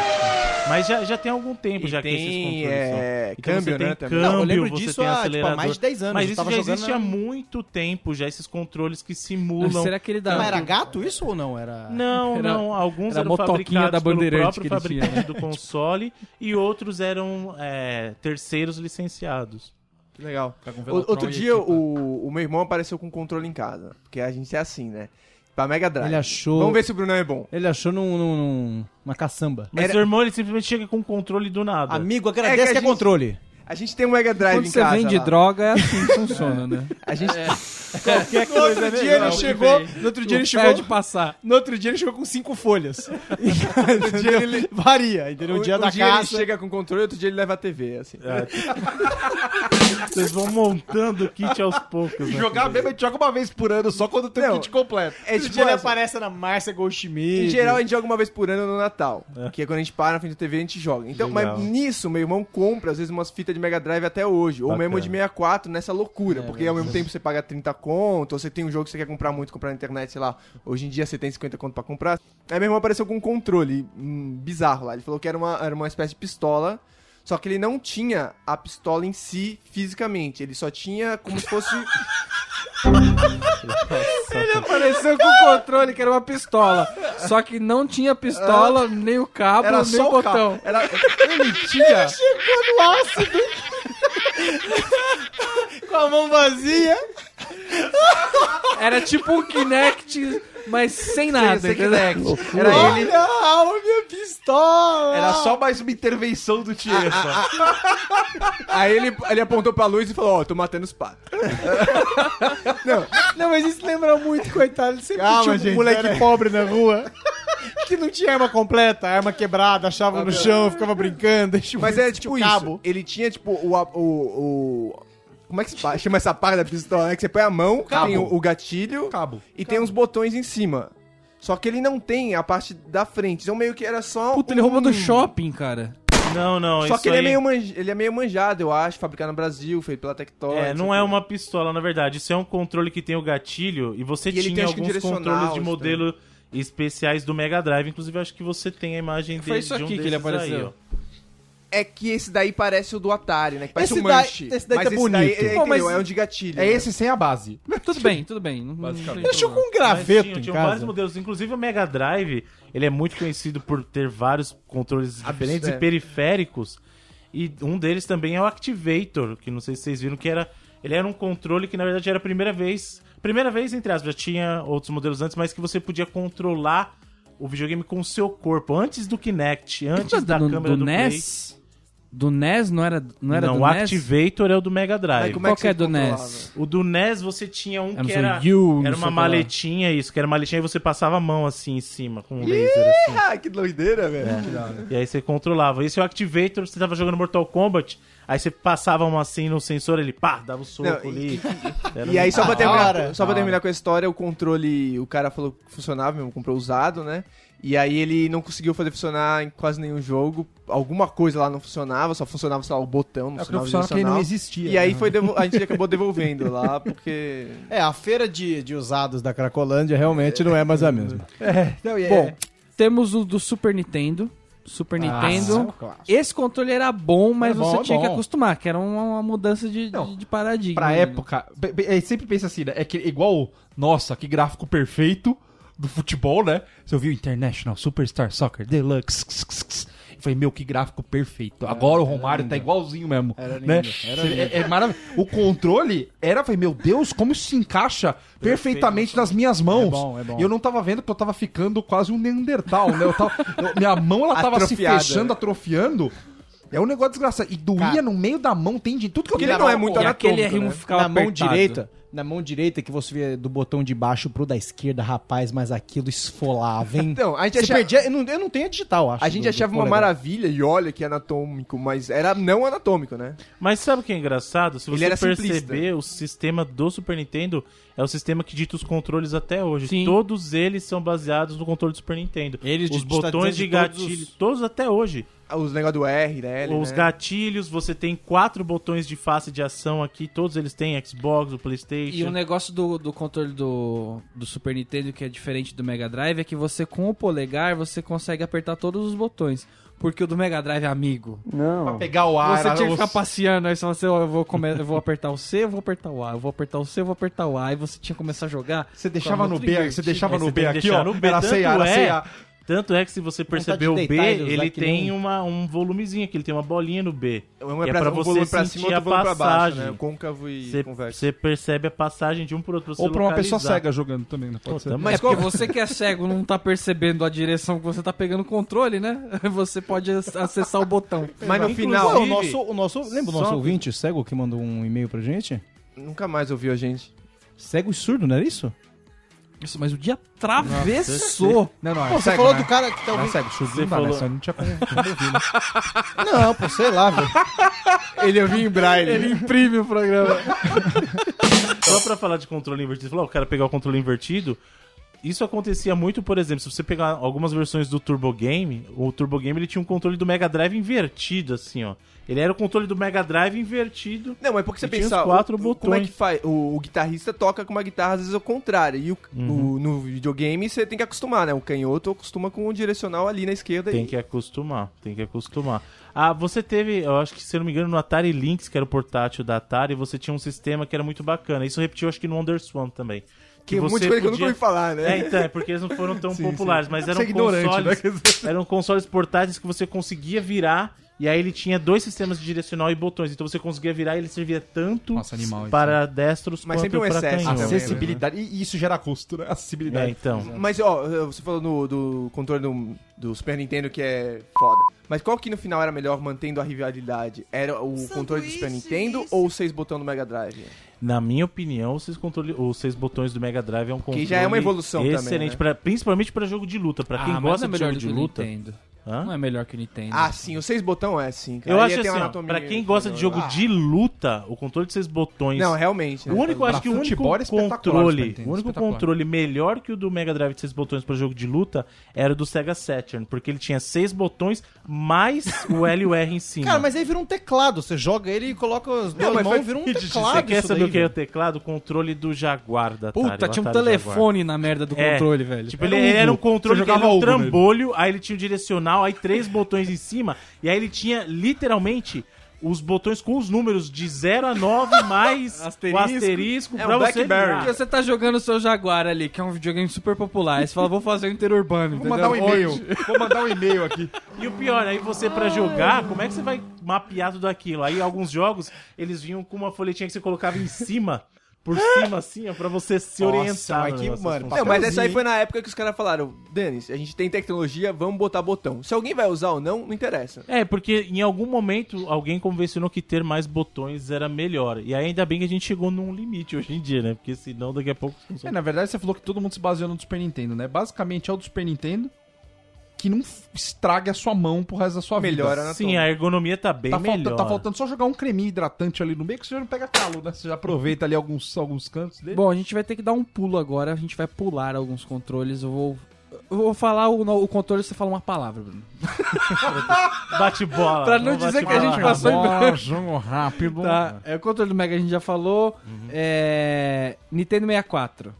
Mas já, já tem algum tempo E já que esses tem, controles é, são. Então câmbio, você tem né, também. câmbio, Não, eu lembro você disso tem há, tipo, há acelerador. mais de 10 anos. Mas isso já existe na- há muito tempo, já esses controles que simulam Será que ele dá. Mas era gato isso ou não? Era... não, Era- não. Alguns era eram fabricados da pelo Bandeirante próprio que ele tinha, fabricante do console e outros eram é, terceiros licenciados. Que legal. O- outro dia, o, o meu irmão apareceu com um controle em casa. Porque a gente é assim, né? Pra Mega Drive. Ele achou... Vamos ver se o Brunão é bom. Ele achou num, num- num- numa caçamba. Mas Era- seu irmão ele simplesmente chega com o controle do nada. Amigo, É que agradece que é gente- controle. A gente tem um Mega Drive Quando em você casa. vende lá. droga, é assim que funciona, né? *laughs* A gente... Qualquer coisa outro é dia ele chegou, no outro dia ele chegou, de passar. no outro dia ele chegou com cinco folhas. *laughs* no dia ele varia, entendeu? Um dia da ele caça. chega com controle, outro dia ele leva a TV, assim. *laughs* Vocês vão montando o kit aos poucos. Né? Jogar mesmo, a gente joga uma vez por ano, só quando tem o kit completo. É Outro tipo, dia ele aparece na Márcia Goldschmidt. em geral a gente joga uma vez por ano no Natal. Que é quando a gente para na frente da TV a gente joga. Então, Legal. mas nisso, meu irmão compra às vezes umas fitas de Mega Drive até hoje. Ou Bacana. mesmo de 64, nessa loucura. porque ao mesmo tempo você paga 30 conto, ou você tem um jogo que você quer comprar muito, comprar na internet, sei lá. Hoje em dia você tem 50 conto pra comprar. Aí meu irmão apareceu com um controle hum, bizarro lá. Ele falou que era uma, era uma espécie de pistola. Só que ele não tinha a pistola em si fisicamente. Ele só tinha como se fosse. *laughs* Apareceu com o controle, que era uma pistola. Só que não tinha pistola, nem o cabo, Era nem só o o botão. Era, ele tinha... Com a mão vazia. Era tipo um Kinect, mas sem nada, sem entendeu? Kinect. Era ele... Olha a minha pistola. Era só mais uma intervenção do Tiesa. *laughs* Aí ele, ele apontou pra luz e falou: Ó, tô matando os patos. *laughs* Não, mas isso lembra muito, coitado. Ele sempre Calma, tinha um gente, moleque pera aí. pobre na rua. *laughs* Que não tinha arma completa, arma quebrada, achava no chão, ficava brincando. deixa- Mas é tipo o isso. cabo. Ele tinha, tipo, o. o, o- como é que se chama essa parte da pistola? É que você põe a mão, Cabo. tem o, o gatilho Cabo. e tem uns botões em cima. Só que ele não tem a parte da frente. Então meio que era só. Puta, ele um- roubou do shopping, cara. Não, não, Só isso que ele é, aí- meio manj- ele é meio manjado, eu acho, fabricado no Brasil, feito pela Tectoy. É, não é lá. uma pistola, na verdade. Isso é um controle que tem o gatilho e você E ele tinha tem, alguns controles de modelo especiais do Mega Drive. Inclusive, eu acho que você tem a imagem Foi dele isso de um aqui que ele aí, apareceu. ó. É que esse daí parece o do Atari, né? Que parece Esse um daí- manche. esse daí mas tá esse daí bonito. é, Pô, mas- é um de gatilho. É né? esse sem a base. Tudo bem, tudo bem. Deixou com um graveto Mas em tinham vários modelos. Inclusive, o Mega Drive, ele é muito conhecido por ter vários controles diferentes é. e periféricos. E um deles também é o Activator, que não sei se vocês viram, que era... Ele era um controle que, na verdade, era a primeira vez... Primeira vez, entre aspas, já tinha outros modelos antes, mas que você podia controlar o videogame com o seu corpo. Antes do Kinect, antes da do, câmera do do, Play. Do NES não era, não era não, do o NES? Activator é o do Mega Drive. É Qual que que é você do controlava? NES? O do NES você tinha um Era que um era, You, não era uma lá. maletinha, isso, que era maletinha e você passava a mão assim em cima, com um laser assim. *laughs* Que doideira, velho. E aí você controlava. Esse é o Activator, você tava jogando Mortal Kombat, aí você passava a mão assim no sensor, ele pá, dava o soco Não, ali. *laughs* Era E aí, só pra terminar, hora, só pra terminar com a história, o controle, o cara falou que funcionava mesmo, comprou usado, né? E aí ele não conseguiu fazer funcionar em quase nenhum jogo. Alguma coisa lá não funcionava, só funcionava, sei lá, o botão, não É que não funcionava funciona porque não existia. E aí né? foi devo- a gente *laughs* acabou devolvendo lá, porque... É, a feira de, de usados da Cracolândia realmente não é mais a mesma. *laughs* Não, e é- Bom, temos o do Super Nintendo. Super Nintendo. claro. Esse controle era bom, mas É bom, você é tinha que bom. acostumar, que era uma, uma mudança de, Não, de, de paradigma. pra né? época, é, sempre pensa assim, né? É que igual, nossa, que gráfico perfeito do futebol, né? Você ouviu International Superstar Soccer Deluxe. Falei, meu, que gráfico perfeito. Agora o Romário tá igualzinho mesmo. Era né? lindo, era É, é maravilhoso. O controle era, falei, meu Deus, como isso se encaixa perfeitamente nas minhas mãos. É bom, é bom. E eu não tava vendo que eu tava ficando quase um Neandertal, né? Eu tava, eu- minha mão, ela tava Atrofiada. se fechando, atrofiando. É um negócio desgraçado. E doía Cara, no meio da mão, tem de tudo que eu Porque ele queria não é muito E aquele anatômico, R1 né? ficava na mão apertado. direita, na mão direita que você via do botão de baixo pro da esquerda, rapaz, mas aquilo esfolava, hein? *laughs* Então, a gente Você achava, perdia, eu, não, eu não tenho a digital, acho. a gente do- do achava uma polegar. maravilha, e olha que anatômico, mas era não anatômico, né? Mas sabe o que é engraçado? Se Ele você era perceber, simplista. o sistema do Super Nintendo é o sistema que dita os controles até hoje. Sim. Todos eles são baseados no controle do Super Nintendo. Eles os tá botões de de todos gatilho, os- todos até hoje. Os negócios do R, da L, Os né? gatilhos, você tem quatro botões de face de ação aqui, todos eles têm Xbox, o PlayStation. E o negócio do, do controle do, do Super Nintendo que é diferente do Mega Drive é que você com o polegar você consegue apertar todos os botões. Porque o do Mega Drive, amigo, Pra pegar o ar. você tinha que os- ficar passeando, aí você assim, ó, eu vou, come- eu vou apertar o C, eu vou apertar o A, eu vou apertar o C, eu vou apertar o A, e você tinha que começar a jogar. Você deixava no B, você deixava no B aqui, ó. no B, Era C, era é- C, A. Tanto é que se você perceber o B, ele tem nem- uma, um volumezinho aqui, ele tem uma bolinha no B. Um é é pra, pra um você volume pra sentir cima, a pra baixo, passagem. né? Côncavo e Você, convexo. você percebe a passagem de um pro outro Ou pra uma pessoa cega jogando também, né? Pode Pô, ser. também. Mas é porque você que é cego não tá percebendo a direção que você tá pegando o controle, né? *laughs* Você pode ac- acessar o botão. *laughs* Mas no final, o nosso, o nosso, lembra o Só- nosso ouvinte cego que mandou um e-mail pra gente? nunca mais ouviu a gente. Cego e surdo, não era isso? Isso, mas o dia atravessou. Não, não, é Pô, você cego, falou né? do cara que tá Não, ouvindo. cego, não dá, né? falou- não tinha como ouvir, né? Não, pô, sei lá, velho. Ele ouviu em braille. Ele imprime o programa. *laughs* Só pra falar de controle invertido, você falou, "Ah, eu quero pegar o controle invertido. Isso acontecia muito, por exemplo, se você pegar algumas versões do Turbo Game, o Turbo Game ele tinha um controle do Mega Drive invertido, assim, ó. Ele era o controle do Mega Drive invertido. Não, é porque você pensa, quatro o- o- como é botões. que faz? O, o guitarrista toca com uma guitarra às vezes ao contrário. E o, Uhum. o- no videogame você tem que acostumar, né? O canhoto acostuma com o direcional ali na esquerda. Tem e... que acostumar, tem que acostumar. Ah, você teve, eu acho que se não me engano, no Atari Lynx, que era o portátil da Atari, você tinha um sistema que era muito bacana. Isso repetiu, acho que no Wonderswan também. Que monte de coisa que eu nunca ouvi falar, né? É, então, é porque eles não foram tão *laughs* populares, mas eram Você é ignorante, consoles, *laughs* eram consoles portáteis que você conseguia virar e aí ele tinha dois sistemas de direcional e botões, então você conseguia virar e ele servia tanto Nossa, animal isso. para destros Mas quanto sempre um para excesso também, né? Acessibilidade. E isso gera custo, né? É, Acessibilidade. então. Mas, ó, você falou no- do controle do, do Super Nintendo que é foda. Mas qual que no final era melhor mantendo a rivalidade? Era o controle do Super Nintendo ou os seis botões do Mega Drive? Na minha opinião, os seis, controle, os seis botões do Mega Drive é um controle já é uma evolução também, excelente, né? pra- principalmente para jogo de luta. Para quem Ah, gosta é de melhor jogo de que luta. Nintendo. Hã? Não é melhor que o Nintendo. Ah, sim, os seis botões é sim. cara. Eu Aí acho tem uma assim, ó, anatomia pra quem gosta de jogo melhor. de luta, o controle de seis botões. Não, realmente. né? o único, Pra acho que o único futebol era espetacular o Super controle, Nintendo, o único espetacular. controle melhor que o do Mega Drive de seis botões para jogo de luta era o do Sega Saturn, porque ele tinha seis botões mais o *laughs* L e o R em cima. Cara, mas aí vira um teclado. Você joga ele e coloca as duas mas mãos, faz vira um teclado. Você quer isso saber daí, o que é o velho. teclado? O controle do Jaguar da Atari. Puta, o tinha um Atari telefone na merda do É, controle, velho. Tipo, ele era um controle Você que era jogava um Hugo nele. trambolho, aí ele tinha o direcional, aí três botões em cima, e aí ele tinha literalmente os botões com os números de 0 a 9 *laughs* mais Asterisco. o asterisco É pra um você virar. Porque você tá jogando o seu Jaguar ali, que é um videogame super popular. Aí você fala, vou fazer o interurbano. Vou mandar um e-mail. Vou mandar um e-mail aqui. E o pior, aí você pra jogar, como é que você vai mapear tudo aquilo? Aí alguns jogos, eles vinham com uma folhetinha que você colocava em cima, por cima assim, ó, pra você se Nossa, orientar. mas que- mano, assim. Não, mas essa aí foi na época que os caras falaram, Denis, a gente tem tecnologia, vamos botar botão. Se alguém vai usar ou não, não interessa. É, porque em algum momento alguém convencionou que ter mais botões era melhor. E aí ainda bem que a gente chegou num limite hoje em dia, né? Porque senão daqui a pouco... É, na verdade, você falou que todo mundo se baseou no do Super Nintendo, né? Basicamente é o do Super Nintendo que não estrague a sua mão pro resto da sua Melhora vida. na Sim, a ergonomia tá bem Tá, melhor. falta, tá faltando só jogar um creminho hidratante ali no meio que você já não pega calo, né? Você já aproveita ali alguns, alguns cantos dele. Bom, a gente vai ter que dar um pulo agora. A gente vai pular alguns controles. Eu vou. Eu vou falar o, o controle você fala uma palavra, Bruno. *laughs* Bate bola. Pra não vamos dizer que a gente bola. passou em branco. *laughs* jogo rápido. Tá, é o controle do Mega a gente já falou. É. Nintendo 64.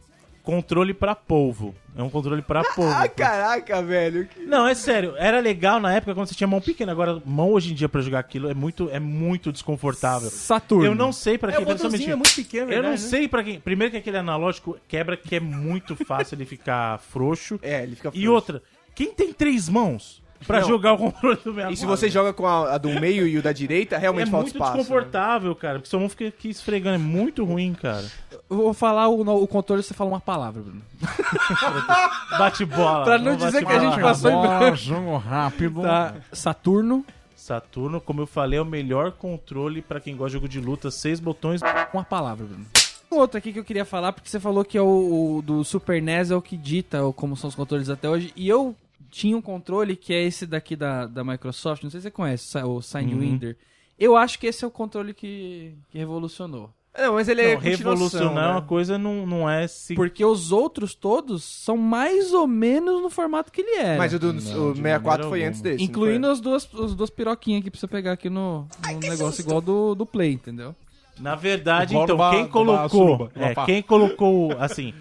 Controle pra polvo. É um controle pra polvo. Ah, caraca, velho. que- Não, é sério. Era legal na época quando você tinha mão pequena. Agora, mão hoje em dia pra jogar aquilo é muito, é muito desconfortável. Saturno. Eu não sei pra É, quem. o botãozinho é muito pequeno, Eu não verdade, né? sei pra quem. Primeiro que aquele analógico quebra que é muito fácil ele ficar frouxo. É, ele fica E frouxo. outra, quem tem três mãos pra Não. jogar o controle do meu E se você joga com a, a do meio e o da direita, é realmente falta muito espaço. né? desconfortável, cara. Porque sua mão fica aqui esfregando. É muito ruim, cara. Eu vou falar o, o controle você fala uma palavra, Bruno. *laughs* Bate bola. Pra não bate dizer que a bola. gente passou em branco. jogo rápido. Tá. Saturno. Saturno, como eu falei, é o melhor controle pra quem gosta de jogo de luta. Seis botões. Uma palavra, Bruno. um outro aqui que eu queria falar, porque você falou que é o, o do Super NES é o que dita como são os controles até hoje. E eu tinha um controle que é esse daqui da, da Microsoft, não sei se você conhece, o Sidewinder. Eu acho que esse é o controle que, que revolucionou. Não, mas ele é Não, revolucionar né? uma coisa não, não é se... Porque os outros todos são mais ou menos no formato que ele era. Mas o do Não, o de 64 maneira foi alguma. antes desse. Incluindo as duas, as duas piroquinhas aqui pra você pegar aqui no, no negócio igual do, do Play, entendeu? Na verdade, então, quem colocou. é, quem colocou, assim.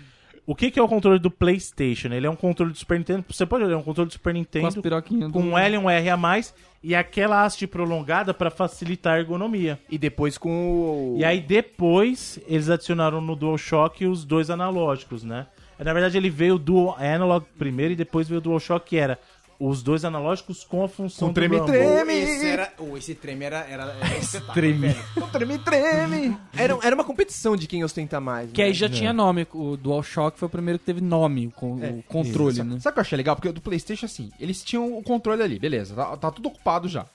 O que, que é o controle do PlayStation? Ele é um controle do Super Nintendo. Você pode olhar, é um controle do Super Com as Nintendo com do... um L e um R a mais e aquela haste prolongada para facilitar a ergonomia. E depois com o... E aí depois eles adicionaram no DualShock os dois analógicos, né? Na verdade ele veio do Analog primeiro e depois veio o DualShock que era os dois analógicos com a função Com do treme, Rumble. treme. Esse, era, oh, esse treme era. era, era espetáculo, velho. Treme, treme. Era, era uma competição de quem ostenta mais. Que né? aí já tinha nome. O DualShock foi o primeiro que teve nome, o, con- o controle, né? Sabe o que eu achei legal? Porque do PlayStation, assim, eles tinham o controle ali, beleza, tá, tá tudo ocupado já.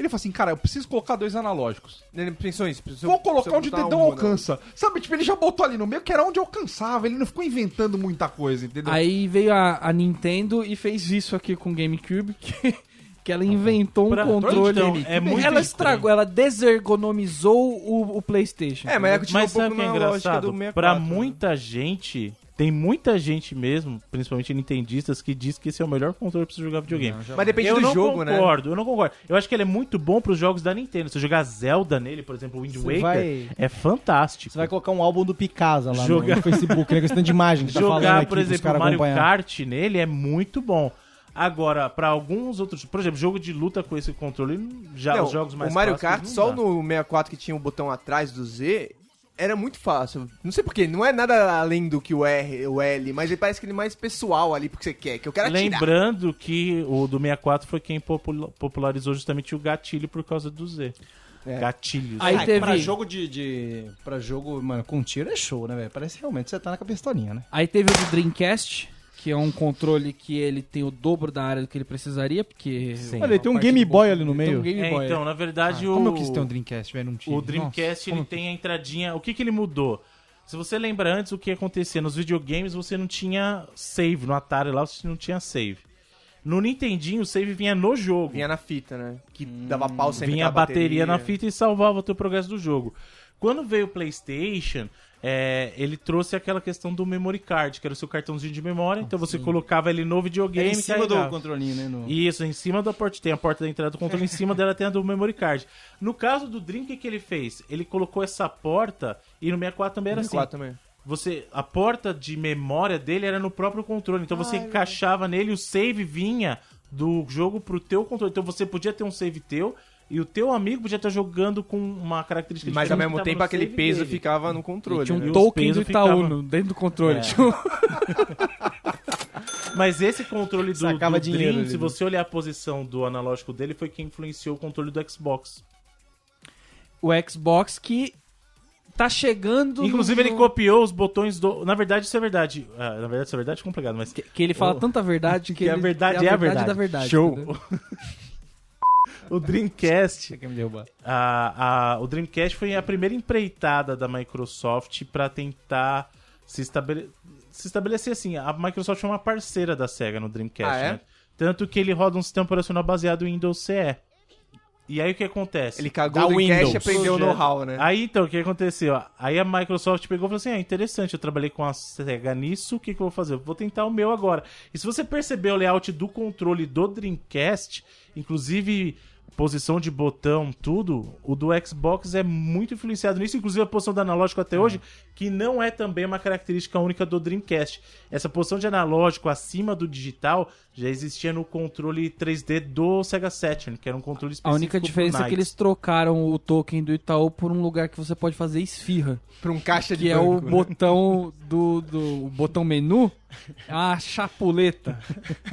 Ele falou assim, cara, eu preciso colocar dois analógicos. Ele pensou isso. Vou colocar onde o dedão um, alcança. Sabe, tipo, ele já botou ali no meio, que era onde alcançava. Ele não ficou inventando muita coisa, entendeu? Aí veio a, a Nintendo e fez isso aqui com o GameCube, *laughs* que, que ela inventou um Pra- controle. Então, é muito ela estragou, ela desergonomizou o, o PlayStation. É, mas é que Mas um sabe o pouco que é na lógica engraçado? do 64. Pra né? muita gente, tem muita gente mesmo, principalmente nintendistas, que diz que esse é o melhor controle pra você jogar videogame. Mas depende eu do não jogo, né? concordo, eu não concordo. Eu acho que ele é muito bom pros jogos da Nintendo. Se você jogar Zelda nele, por exemplo, Wind Você Waker, vai- é fantástico. Você vai colocar um álbum do Picasa lá Jogar- no, Facebook, né? Questão de imagem que tá Jogar, aqui por exemplo, Mario acompanhar. Kart nele é muito bom. Agora, pra alguns outros, por exemplo, jogo de luta com esse controle, já Não, os jogos mais o Mario Kart, não só no 64 que tinha o botão atrás do Z, era muito fácil. Não sei porquê, não é nada além do que o R, o L, mas ele parece que ele é mais pessoal ali porque você quer, que eu quero atirar. Lembrando que o do 64 foi quem popula- popularizou justamente o gatilho por causa do Z. É. Gatilhos. Aí Ah, teve- Pra jogo de, de. Pra jogo, mano, com tiro é show, né, velho? Parece realmente que você tá na pistolinha, né? Aí teve o do Dreamcast, que é um controle que ele tem o dobro da área do que ele precisaria, porque... Sim. Olha, ele tem um Game Boy ali no Tem meio. um Game É, Boy. então, na verdade, o, Como eu quis ter um Dreamcast, velho? Não tinha. o Dreamcast Nossa, ele tem a entradinha. O que, que ele mudou? Se você lembra antes o que acontecia nos videogames, você não tinha save. No Atari lá você não tinha save. No Nintendinho, o save vinha no jogo. Vinha na fita, né? Que dava pau sempre vinha a aquela bateria, na fita e salvava o teu progresso do jogo. Quando veio o PlayStation, é, ele trouxe aquela questão do memory card, que era o seu cartãozinho de memória. Então você colocava ele no É videogame em e cima do controlinho, né? No... Isso, em cima da porta. Tem a porta da entrada do controle, em cima dela tem a do memory card. No caso do Dream, o que, ele fez? Ele colocou essa porta, e no 64 também era assim. 64 também. Você, a porta de memória dele era no próprio controle. Então você encaixava nele e o save vinha do jogo pro teu controle. Então você podia ter um save teu e o teu amigo podia estar jogando com uma característica Mas ao mesmo tempo aquele peso dele. ficava no controle. Tinha um né? token do Itaú no- dentro do controle. É. Um- *laughs* Mas esse controle do, do dinheiro Dream, se né? você olhar a posição do analógico dele, foi quem influenciou o controle do Xbox. o Xbox que tá chegando... Inclusive, no- ele copiou os botões do. Na verdade, isso é verdade. Ah, na verdade, isso é verdade é complicado, mas. Que, que ele fala Oh. tanta verdade *laughs* que, Que a ele- verdade é a verdade. da verdade. Show. *laughs* O Dreamcast. Quer me derrubar? a, a- o Dreamcast foi a primeira empreitada da Microsoft para tentar se, estabele- se estabelecer assim. A Microsoft é uma parceira da Sega no Dreamcast, Ah, é? né? Tanto que ele roda um sistema operacional baseado em Windows CE. E aí o que acontece? Ele cagou Da o Dreamcast e Windows. aprendeu o Projeto. know-how, né? Aí então, o que aconteceu? Aí a Microsoft pegou e falou assim: ah, interessante, eu trabalhei com a SEGA nisso, o que, que eu vou fazer? Eu vou tentar o meu agora. E se você perceber o layout do controle do Dreamcast, inclusive posição de botão, tudo, o do Xbox é muito influenciado nisso, inclusive a posição do analógico até hoje, que não é também uma característica única do Dreamcast. Essa posição de analógico acima do digital já existia no controle 3D do Sega Saturn, que era um controle A específico única pro diferença é que eles trocaram o token do Itaú por um lugar que você pode fazer esfirra. Pra um caixa de Que é o banco, né? botão do, do o botão menu. É uma chapuleta.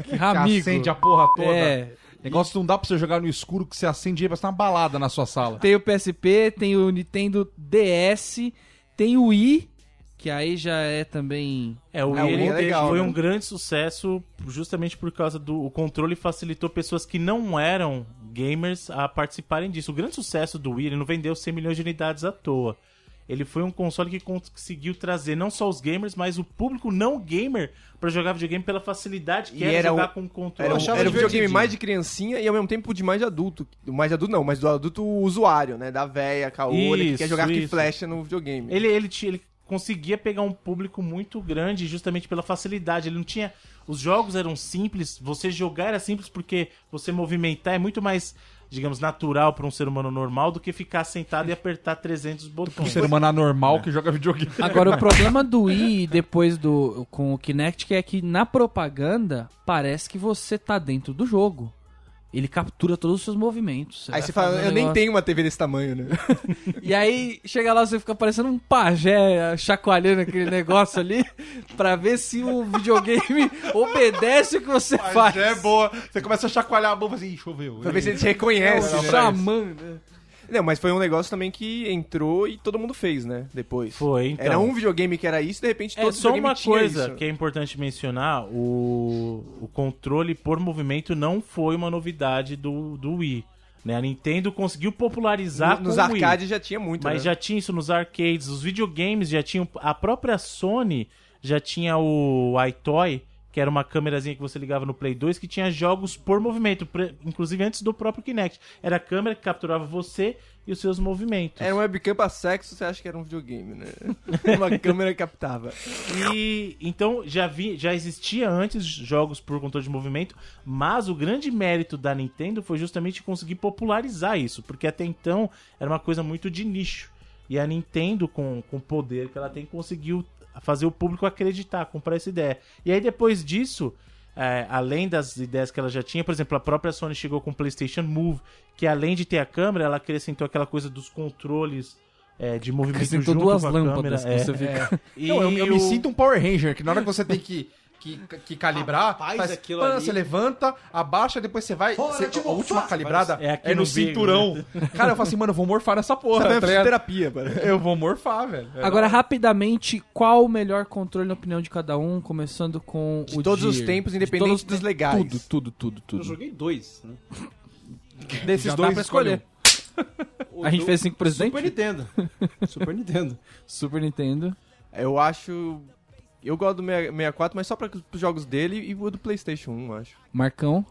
Que *laughs* Que amigo. acende a porra toda. É. Negócio não dá pra você jogar no escuro que você acende aí, parece uma balada na sua sala. Tem o PSP, tem o Nintendo DS, tem o Wii, que aí já é também. É, o É, o Wii é ele legal, foi né? um grande sucesso justamente por causa do o controle facilitou pessoas que não eram gamers a participarem disso. O grande sucesso do Wii, ele não vendeu 100 milhões de unidades à toa. Ele foi um console que conseguiu trazer não só os gamers, mas o público não gamer pra jogar videogame pela facilidade que E era, era jogar o- com controle. Era, um, era um videogame mais de criancinha e ao mesmo tempo de mais de adulto. Mais de adulto não, mas do adulto usuário, né? Da véia, caolha, que quer jogar que isso. flecha no videogame. Ele, ele, tinha- ele conseguia pegar um público muito grande justamente pela facilidade. Ele não tinha. Os jogos eram simples, você jogar era simples porque você movimentar é muito mais, digamos, natural para um ser humano normal do que ficar sentado e apertar 300 Um botões. ser humano anormal que joga videogame. Agora, o problema do Wii depois do com o Kinect é que na propaganda parece que você tá dentro do jogo. Ele captura todos os seus movimentos. Aí vai você fala, eu nem negócio. tenho uma TV desse tamanho, né? *laughs* E aí chega lá, você fica parecendo um pajé chacoalhando aquele negócio ali pra ver se o videogame *laughs* obedece o que você faz. Já é boa. Você começa a chacoalhar a mão e fala assim, choveu. Pra ver se ele te reconhece. É o né? xamã, né? Não, mas foi um negócio também que entrou e todo mundo fez, né? Depois. Foi, então. Era um videogame que era isso, de repente É todo só videogame uma coisa isso. que é importante mencionar: o, o controle por movimento não foi uma novidade do, do Wii. Né? A Nintendo conseguiu popularizar No- nos arcades já tinha muito, Mas né? já tinha isso nos arcades, os videogames já tinham. A própria Sony já tinha o iToy, que era uma câmerazinha que você ligava no Play 2, que tinha jogos por movimento, inclusive antes do próprio Kinect. Era a câmera que capturava você e os seus movimentos. Era um webcam pra sexo, você acha que era um videogame, né? *laughs* uma câmera captava. E então já vi, já existia antes jogos por controle de movimento, mas o grande mérito da Nintendo foi justamente conseguir popularizar isso, porque até então era uma coisa muito de nicho. E a Nintendo, com, com o poder que ela tem, conseguiu fazer o público acreditar, comprar essa ideia. E aí depois disso, é, além das ideias que ela já tinha, por exemplo, a própria Sony chegou com o PlayStation Move, que além de ter a câmera, ela acrescentou aquela coisa dos controles é, de movimento Acrescentou junto duas com a lâmpadas câmera. que é. você fica... E Não, eu, eu me o- sinto um Power Ranger, que na hora que você tem que, que, que calibrar, Rapaz, faz, aquilo pã, ali- você levanta, abaixa, depois você vai. você- a última calibrada É aqui é no, no cinturão. Cara, eu falo assim, mano, eu vou morfar nessa porra. Tá tá terapia, cara. eu vou morfar, velho. Agora, rapidamente, qual o melhor controle na opinião de cada um? Começando com De o todos os tempos, De independente os dos te- legais. Tudo, tudo, tudo, Eu tudo. joguei dois, né? Desses Já dá dois, pra escolhe escolher. O *laughs* A gente do- fez cinco presidentes? Super Nintendo. *laughs* Super Nintendo. Super Nintendo. Eu acho. Eu gosto do 64, mas só para os jogos dele e o do PlayStation 1, eu acho. Marcão.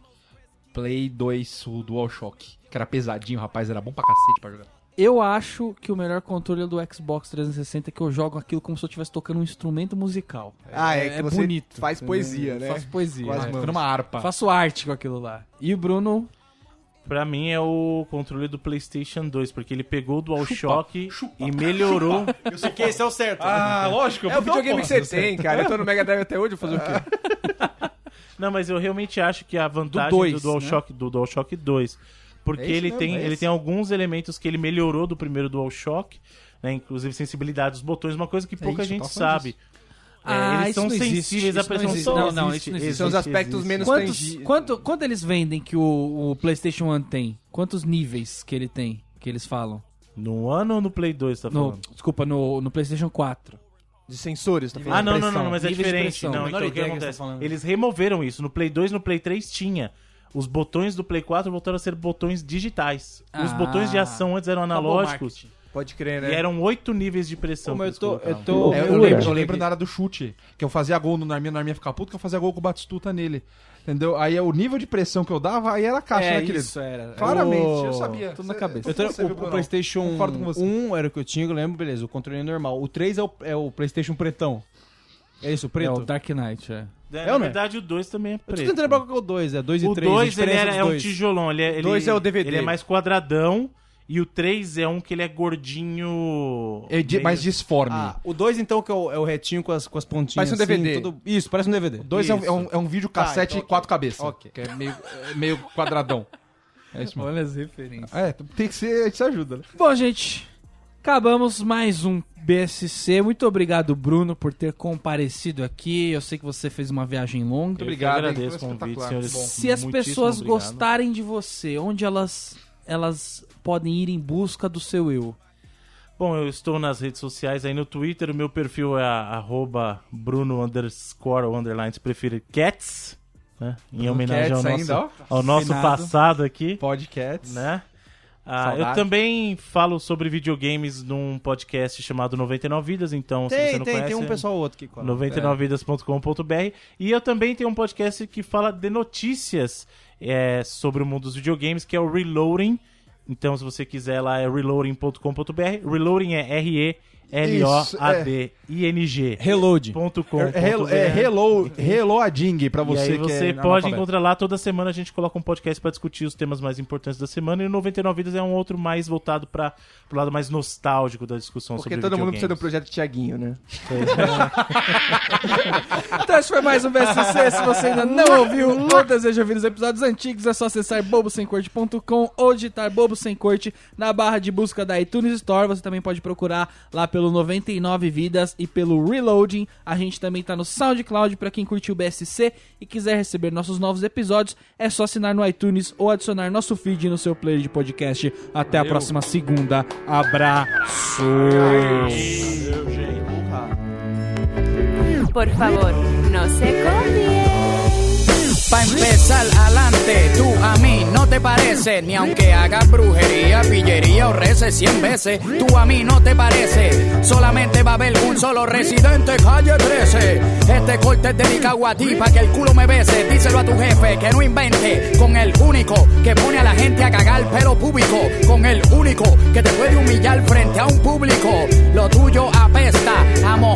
Play 2, o DualShock. Que era pesadinho, rapaz, era bom pra cacete pra jogar. Eu acho que o melhor controle é do Xbox 360, que eu jogo aquilo como se eu estivesse tocando um instrumento musical. Ah, é, que você bonito. faz poesia, né? Faço poesia. As é. numa harpa. Faço arte com aquilo lá. E o Bruno, Pra mim é o controle do PlayStation 2, porque ele pegou o DualShock e melhorou. Eu sei que esse é o certo. Ah, lógico. É o videogame que você tem, cara. Eu tô no Mega Drive até hoje, vou fazer o quê? *laughs* Não, mas eu realmente acho que a vantagem do, dois, né? DualShock do DualShock 2, porque É isso ele mesmo, tem é ele tem alguns elementos que ele melhorou do primeiro DualShock, né, inclusive sensibilidade dos botões, uma coisa que pouca isso, eu gente sabe. É, Ah, eles isso são não existe, sensíveis à não pressão existe. solar. Não, não, isso não existe. São os aspectos menos quantos, tangi- quanto, quanto eles vendem que o, o PlayStation 1 tem? Quantos níveis que ele tem? Que eles falam? No ano ou no Play 2, tá No, falando? desculpa, no, no PlayStation 4. De sensores, tá Ah, falando? não, não, pressão, não, mas é níveis de diferente. Não, então o que que você acontece? tá falando. Eles removeram isso. No Play 2 e no Play 3 tinha. Os botões do Play 4 voltaram a ser botões digitais. Os Ah. botões de ação antes eram analógicos. Pode crer, né? E eram oito níveis de pressão. Pô, que eu tô- eu tô- É, eu, Eu lembro, eu lembro na área do chute, que eu fazia gol no Narminha, o Narminha ficava puto, que eu fazia gol com o Batistuta nele. Entendeu? Aí o nível de pressão que eu dava, aí era a caixa, né, querido? era. Claramente, O- eu sabia. Tudo na cabeça. Eu você o, o? PlayStation Concordo com você. 1 era o que eu tinha, eu lembro, beleza. O controle é normal. O 3 é o, é o PlayStation pretão. É isso, o É preto? o Dark Knight, é. É, É na é? verdade, o 2 também é Eu tô preto. tentando lembrar qual que é o 2, é 2 e O 3. 2 ele era- é um tijolão. Ele, é- ele, Dois é o DVD. Ele é mais quadradão. E o 3 é um que ele é gordinho. É de- meio- mais disforme. Ah, o 2 então que é o, é o retinho com as, com as pontinhas. Parece um assim, DVD. todo- Isso, parece um DVD. Dois é um, é, um, é um vídeo cassete então, ok. quatro cabeças. Ok. Que é meio, é meio quadradão. É isso mesmo. Olha as referências. É, tem que ser, a gente se ajuda, né? Bom, gente, acabamos mais um BSC. Muito obrigado, Bruno, por ter comparecido aqui. Eu sei que você fez uma viagem longa. Eu que Obrigado, hein? agradeço o convite, senhores. Bom. Se as pessoas obrigado. gostarem de você, onde elas, elas podem ir em busca do seu eu? Bom, eu estou nas redes sociais aí no Twitter. O meu perfil é arroba Bruno underscore underline se preferir Cats. Né? Em Bruno homenagem ao nosso, ainda, ao nosso passado aqui. Podcasts. né? Ah, eu também falo sobre videogames num podcast chamado 99 Vidas, então se você Tem, não tem, conhece... tem um pessoal ou outro que cola. 99vidas.com.br e eu também tenho um podcast que fala de notícias é, sobre o mundo dos videogames, que é o Reloading. Então, se você quiser lá, é reloading.com.br. Reloading é R-E-L-O-A-D-I-N-G. Reload. ponto com É, ponto é BR. hello, reloading pra E você aí que você é pode encontrar lá toda semana a gente coloca um podcast pra discutir os temas mais importantes da semana e o 99 Vidas é um outro mais voltado para pro lado mais nostálgico da discussão Porque sobre todo mundo precisa do projeto Tiaguinho, né? *laughs* Então esse foi mais um BSC. Se você ainda não ouviu *laughs* ou deseja ouvir os episódios antigos, é só acessar bobosemcorte.com ou digitar Bobo Sem Corte na barra de busca da iTunes Store. Você também pode procurar lá pelo 99 Vidas e pelo Reloading. A gente também tá no SoundCloud para quem curtiu o BSC e quiser receber nossos novos episódios. É só assinar no iTunes ou adicionar nosso feed no seu player de podcast. Até a próxima segunda. Abraço! Por favor, no se. Pa' empezar adelante, tú a mí no te parece, ni aunque hagas brujería, pillería o reces cien veces, tú a mí no te parece, solamente va a haber un solo residente calle 13. Este corte es dedicado a ti pa' que el culo me bese, díselo a tu jefe que no invente, con el único que pone a la gente a cagar pelo público, con el único que te puede humillar frente a un público, lo tuyo apesta a mojón de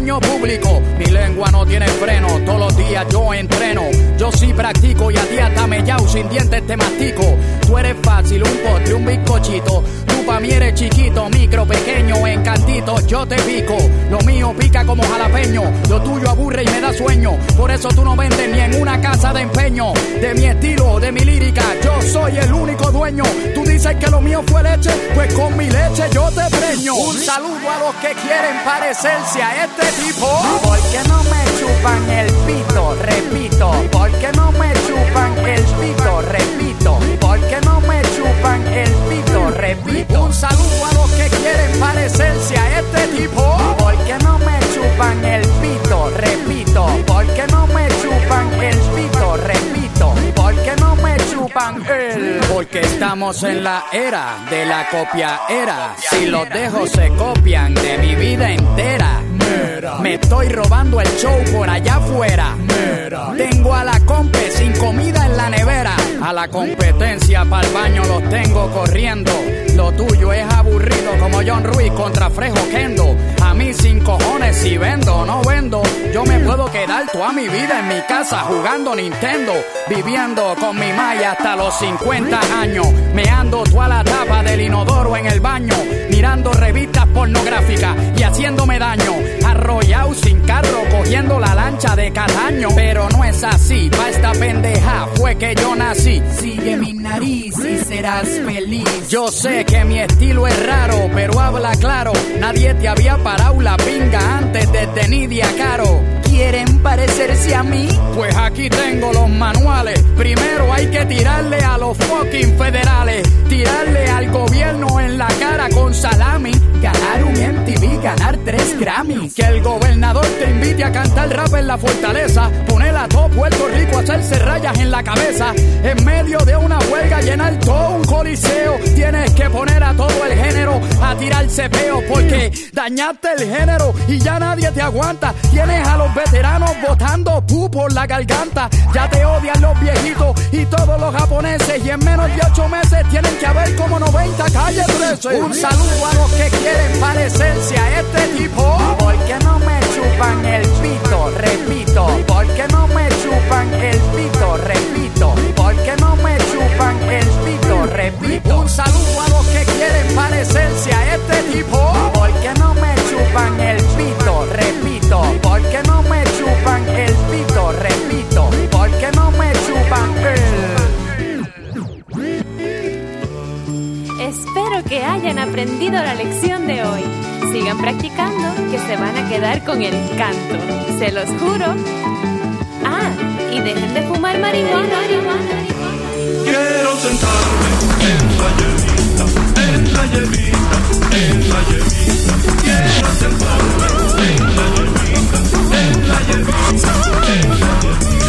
baño público, mi lengua no tiene freno, todos los días yo entreno, yo sí practico y a ti hasta me llao sin dientes te mastico. Tú eres fácil, un postre, un bizcochito. Pa' mí eres chiquito, micro, pequeño, encantito, yo te pico. Lo mío pica como jalapeño, lo tuyo aburre y me da sueño. Por eso tú no vendes ni en una casa de empeño. De mi estilo, de mi lírica, yo soy el único dueño. Tú dices que lo mío fue leche, pues con mi leche yo te preño. Un saludo a los que quieren parecerse a este tipo. ¿Por qué no me chupan el pito? Repito, ¿por qué no me chupan el pito? Repito, ¿por qué no me chupan el pito? Repito. Un saludo a los que quieren parecerse a este tipo. ¿Por qué no me chupan el pito? Repito, ¿por qué no me chupan el pito? Repito, ¿por qué no me chupan el? Porque estamos en la era de la copia era. Si los dejo se copian de mi vida entera. Me estoy robando el show por allá afuera. Tengo a la compe sin comida en la nevera. A la competencia para el baño los tengo corriendo. Lo tuyo es aburrido como John Ruiz contra Frejo Kendo. Sin cojones si vendo o no vendo. Yo me puedo quedar toda mi vida en mi casa jugando Nintendo. Viviendo con mi maya hasta los 50 años. Meando toda la tapa del inodoro en el baño. Mirando revistas pornográficas y haciéndome daño. Arrollado sin carro, cogiendo la lancha de Cataño. Pero no es así, pa' esta pendeja fue que yo nací. Sigue mi nariz y serás feliz. Yo sé que mi estilo es raro, pero habla claro. Nadie te había parado la pinga antes de Nidia Caro. ¿Quieren parecerse a mí? Pues aquí tengo los manuales. Primero hay que tirarle a los fucking federales. Tirarle al gobierno en la cara con salami. Ganar un MTV, ganar tres Grammys. Que el gobernador te invite a cantar rap en la fortaleza. Poner a todo Puerto Rico a hacerse rayas en la cabeza. En medio de una huelga, llenar todo un coliseo. Tienes que poner a todo el género a tirarse peo. Porque dañaste el género y ya nadie te aguanta. Tienes a los botando pu por la garganta. Ya te odian los viejitos y todos los japoneses. Y en menos de ocho meses tienen que haber como 90 calle 13. Un saludo a los que quieren parecerse a este tipo. ¿Por qué no me chupan el pito? Repito. ¿Por qué no me chupan el pito? Repito. ¿Por qué no me chupan el pito? Repito. Un saludo a los que quieren parecerse a este tipo. ¿Por qué no me chupan el pito? Repito. ¿Por qué no hayan aprendido la lección de hoy. Sigan practicando, que se van a quedar con el canto. Se los juro. Ah, y dejen de fumar marihuana. Quiero sentarme en la hierbita, en la hierbita, en la hierbita. Quiero sentarme en la hierbita, en la hierbita, en la hierbita.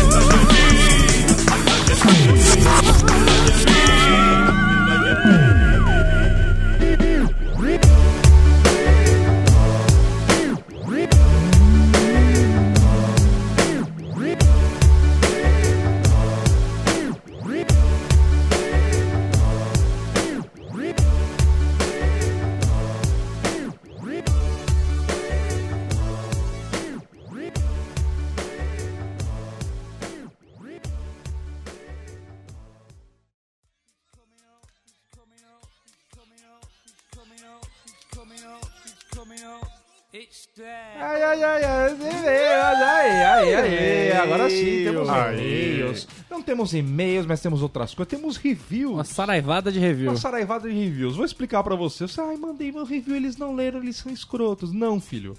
Temos e-mails, mas temos outras coisas. Temos reviews. Uma saraivada de review. Uma saraivada de reviews. Vou explicar pra você. Você, ai, mandei meu review, eles não leram, eles são escrotos. Não, filho.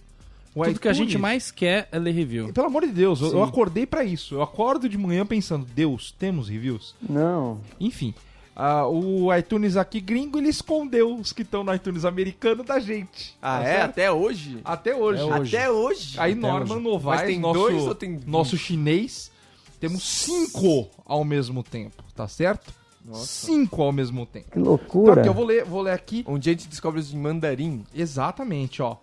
O Tudo que a gente iTunes- mais quer é ler review. Pelo amor de Deus, eu, Sim. eu acordei pra isso. Eu acordo de manhã pensando, Deus, temos reviews? Não. Enfim, ah, o iTunes aqui gringo, ele escondeu os que estão no iTunes americano da gente. Ah, Tá é? certo? Até hoje? Até hoje. Até hoje? Aí Até Norman hoje. Novaes, Mas tem nosso, dois ou tem nosso chinês, temos cinco ao mesmo tempo, tá certo? Cinco ao mesmo tempo. Que loucura. Então aqui, eu vou ler, vou ler aqui. Onde a gente descobre os em mandarim. Exatamente, ó.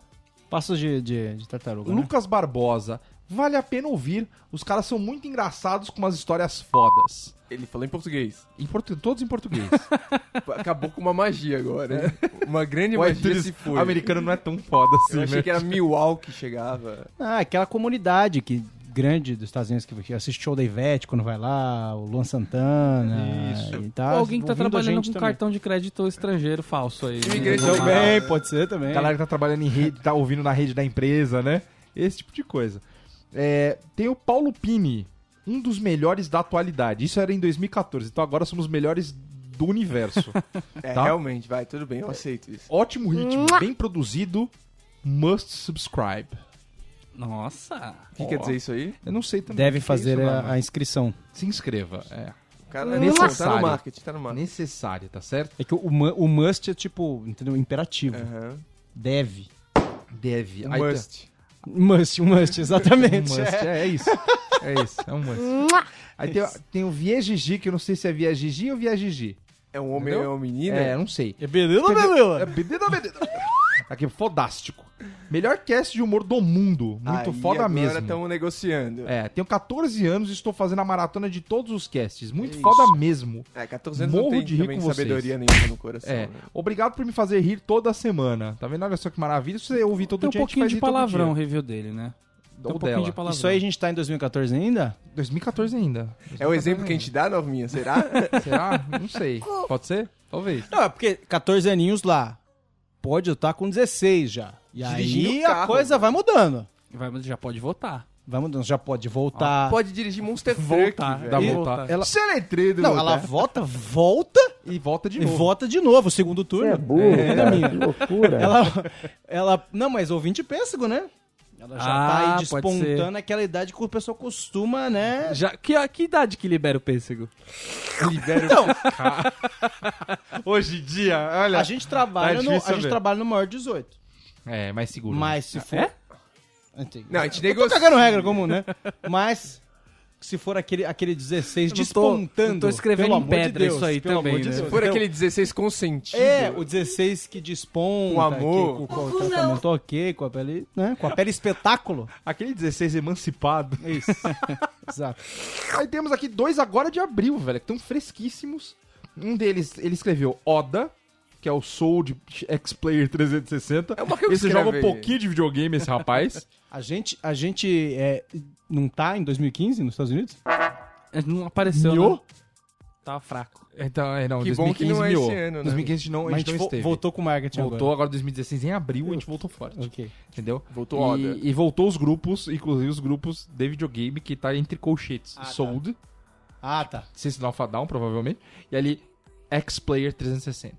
Passos de, de, de tartaruga, né? Lucas Barbosa. Vale a pena ouvir. Os caras são muito engraçados com umas histórias fodas. Ele falou em português. Em portu... Todos em português. *laughs* Acabou com uma magia agora, hein? Uma grande o magia se foi. americano não é tão foda assim, Eu achei né? que era Milwaukee que chegava. Ah, aquela comunidade que grande dos Estados Unidos que assiste show da Ivete quando vai lá, o Luan Santana Isso. e Ou tá alguém que tá trabalhando com também. cartão de crédito estrangeiro falso aí. Imigrante né? Também, pode ser também. Galera que tá trabalhando em rede, tá ouvindo na rede da empresa, né? Esse tipo de coisa. É, tem o Paulo Pini, um dos melhores da atualidade. Isso era em 2014, então agora somos os melhores do universo. *laughs* É, Tá. realmente, vai, tudo bem, eu aceito isso. Ótimo ritmo, bem produzido. Must subscribe. Nossa. O que quer dizer isso aí? Eu não sei também. Deve o que é fazer isso, a, a inscrição. Se inscreva, é. O cara Necessário. tá no marketing, tá no marketing. Necessário, tá certo? É que o, o must é tipo, entendeu? Imperativo. Aham. Deve. Deve. Um Aí tá- must. Must, um must, *laughs* exatamente. Um must, É. é, é isso. É isso, é um must. Aí tem, tem o Via Gigi, que eu não sei se é Via Gigi ou Via Gigi. É um homem ou é uma menina? É, não sei. É beleza ou É beleza? bebida ou bebida? *laughs* Aqui, fodástico. Melhor cast de humor do mundo. Muito Aí, foda agora mesmo. estamos negociando. É, tenho 14 anos e estou fazendo a maratona de todos os casts. Muito Isso. foda mesmo. É, 14 anos Morro não tem de rir com vocês. sabedoria nenhuma no coração. É, né? obrigado por me fazer rir toda semana. Tá vendo? Olha só que maravilha. Se você ouvir todo Tem um dia, a gente pouquinho de palavrão o review dele, né? Ou um pouquinho dela. de palavrão. Isso aí a gente tá em 2014 ainda? 2014 ainda. É o exemplo que a gente dá, Novinha? Será? *laughs* Será? Não sei. Pode ser? Talvez. Não, é porque 14 aninhos lá. Pode eu estar com 16 já. E Dirigindo aí o carro, a coisa vai mudando. Vai, já pode votar. Vai mudando. Já pode voltar. Pode dirigir Monster Voltar, Truck, Dá velho. E- voltar. ela- Se ela é tredo, Não, ela volta, volta E volta de e novo. volta de novo, o segundo turno. Você é burro, É, cara. Que loucura. Ela, ela. Não, mas ouvinte pêssego, né? Ela já Ah, tá aí pode despontando aquela idade que o pessoal costuma, né? Já, que, que idade que libera o pêssego? Libera Então, *laughs* Hoje em dia, olha. a gente trabalha, Tá no, difícil a gente trabalha no maior 18. É, mais seguro. Mas se for. É? Entendi. Não, a gente Eu tô negocia. cagando regra comum, né? Mas. Se for aquele, aquele 16 Eu não tô- despontando. não tô escrevendo pelo em amor de pedra Deus, isso aí também, de né? Se for Então, aquele 16 consentido. É, o 16 que desponta, Com amor. que- com, o tratamento ok, com a pele, né? Com a pele espetáculo. Aquele 16 emancipado. Isso. *laughs* Exato. Aí temos aqui dois agora de abril, velho, que estão fresquíssimos. Um deles, ele escreveu Oda, que é o Soul de X-Player 360. É uma que eu Esse joga um pouquinho de videogame, esse rapaz. *laughs* A gente, a gente é, não tá em 2015 nos Estados Unidos? É, Não apareceu, Miou? né? Tava fraco. Então, é, não, Que bom 2015 que não é miou. esse ano, né? 2015 a gente não, a Mas a gente gente não esteve. voltou com o marketing Voltou agora. agora 2016, em abril, a gente voltou forte. Ok. Entendeu? Voltou. E, e voltou os grupos, inclusive os grupos de videogame, que tá entre colchetes. Ah, tá. Sold, Ah, tá. System Alpha Down, provavelmente. E ali, X-Player 360.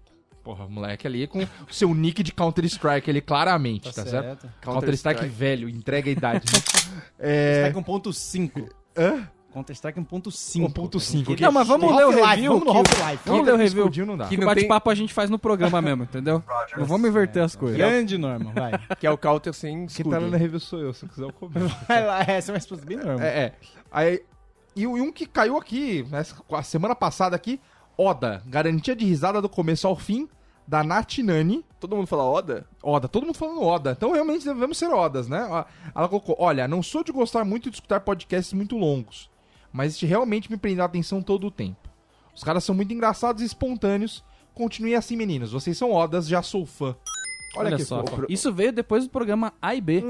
Porra, moleque ali com o seu nick de Counter-Strike ali, claramente, tá, certo? Counter-Strike velho, entrega a idade. né? *laughs* é... Counter-Strike 1.5. Hã? Counter-Strike 1.5. 1.5. Não, mas vamos ler o review. Vamos no que- Half-Life. Vamos ler o review. Escudinho não dá. Que o bate-papo a gente faz no programa mesmo, entendeu? Não vamos inverter as coisas. Grande norma, vai. *laughs* Que é o counter sem Quem escudo. tá lendo a review sou eu, se eu quiser eu comento. *laughs* Vai lá, essa é uma resposta bem normal. É, é. Aí, e, um que caiu aqui, essa- a semana passada aqui, Oda, garantia de risada do começo ao fim, da Nath Nani. Todo mundo fala Oda? Oda, todo mundo falando Oda. Então realmente devemos ser Odas, né? Ela colocou: Olha, não sou de gostar muito de escutar podcasts muito longos, mas este realmente me prendeu a atenção todo o tempo. Os caras são muito engraçados e espontâneos. Continuem assim, meninos. Vocês são Odas, já sou fã. Olha, Olha, que só. Isso veio depois do programa A e B.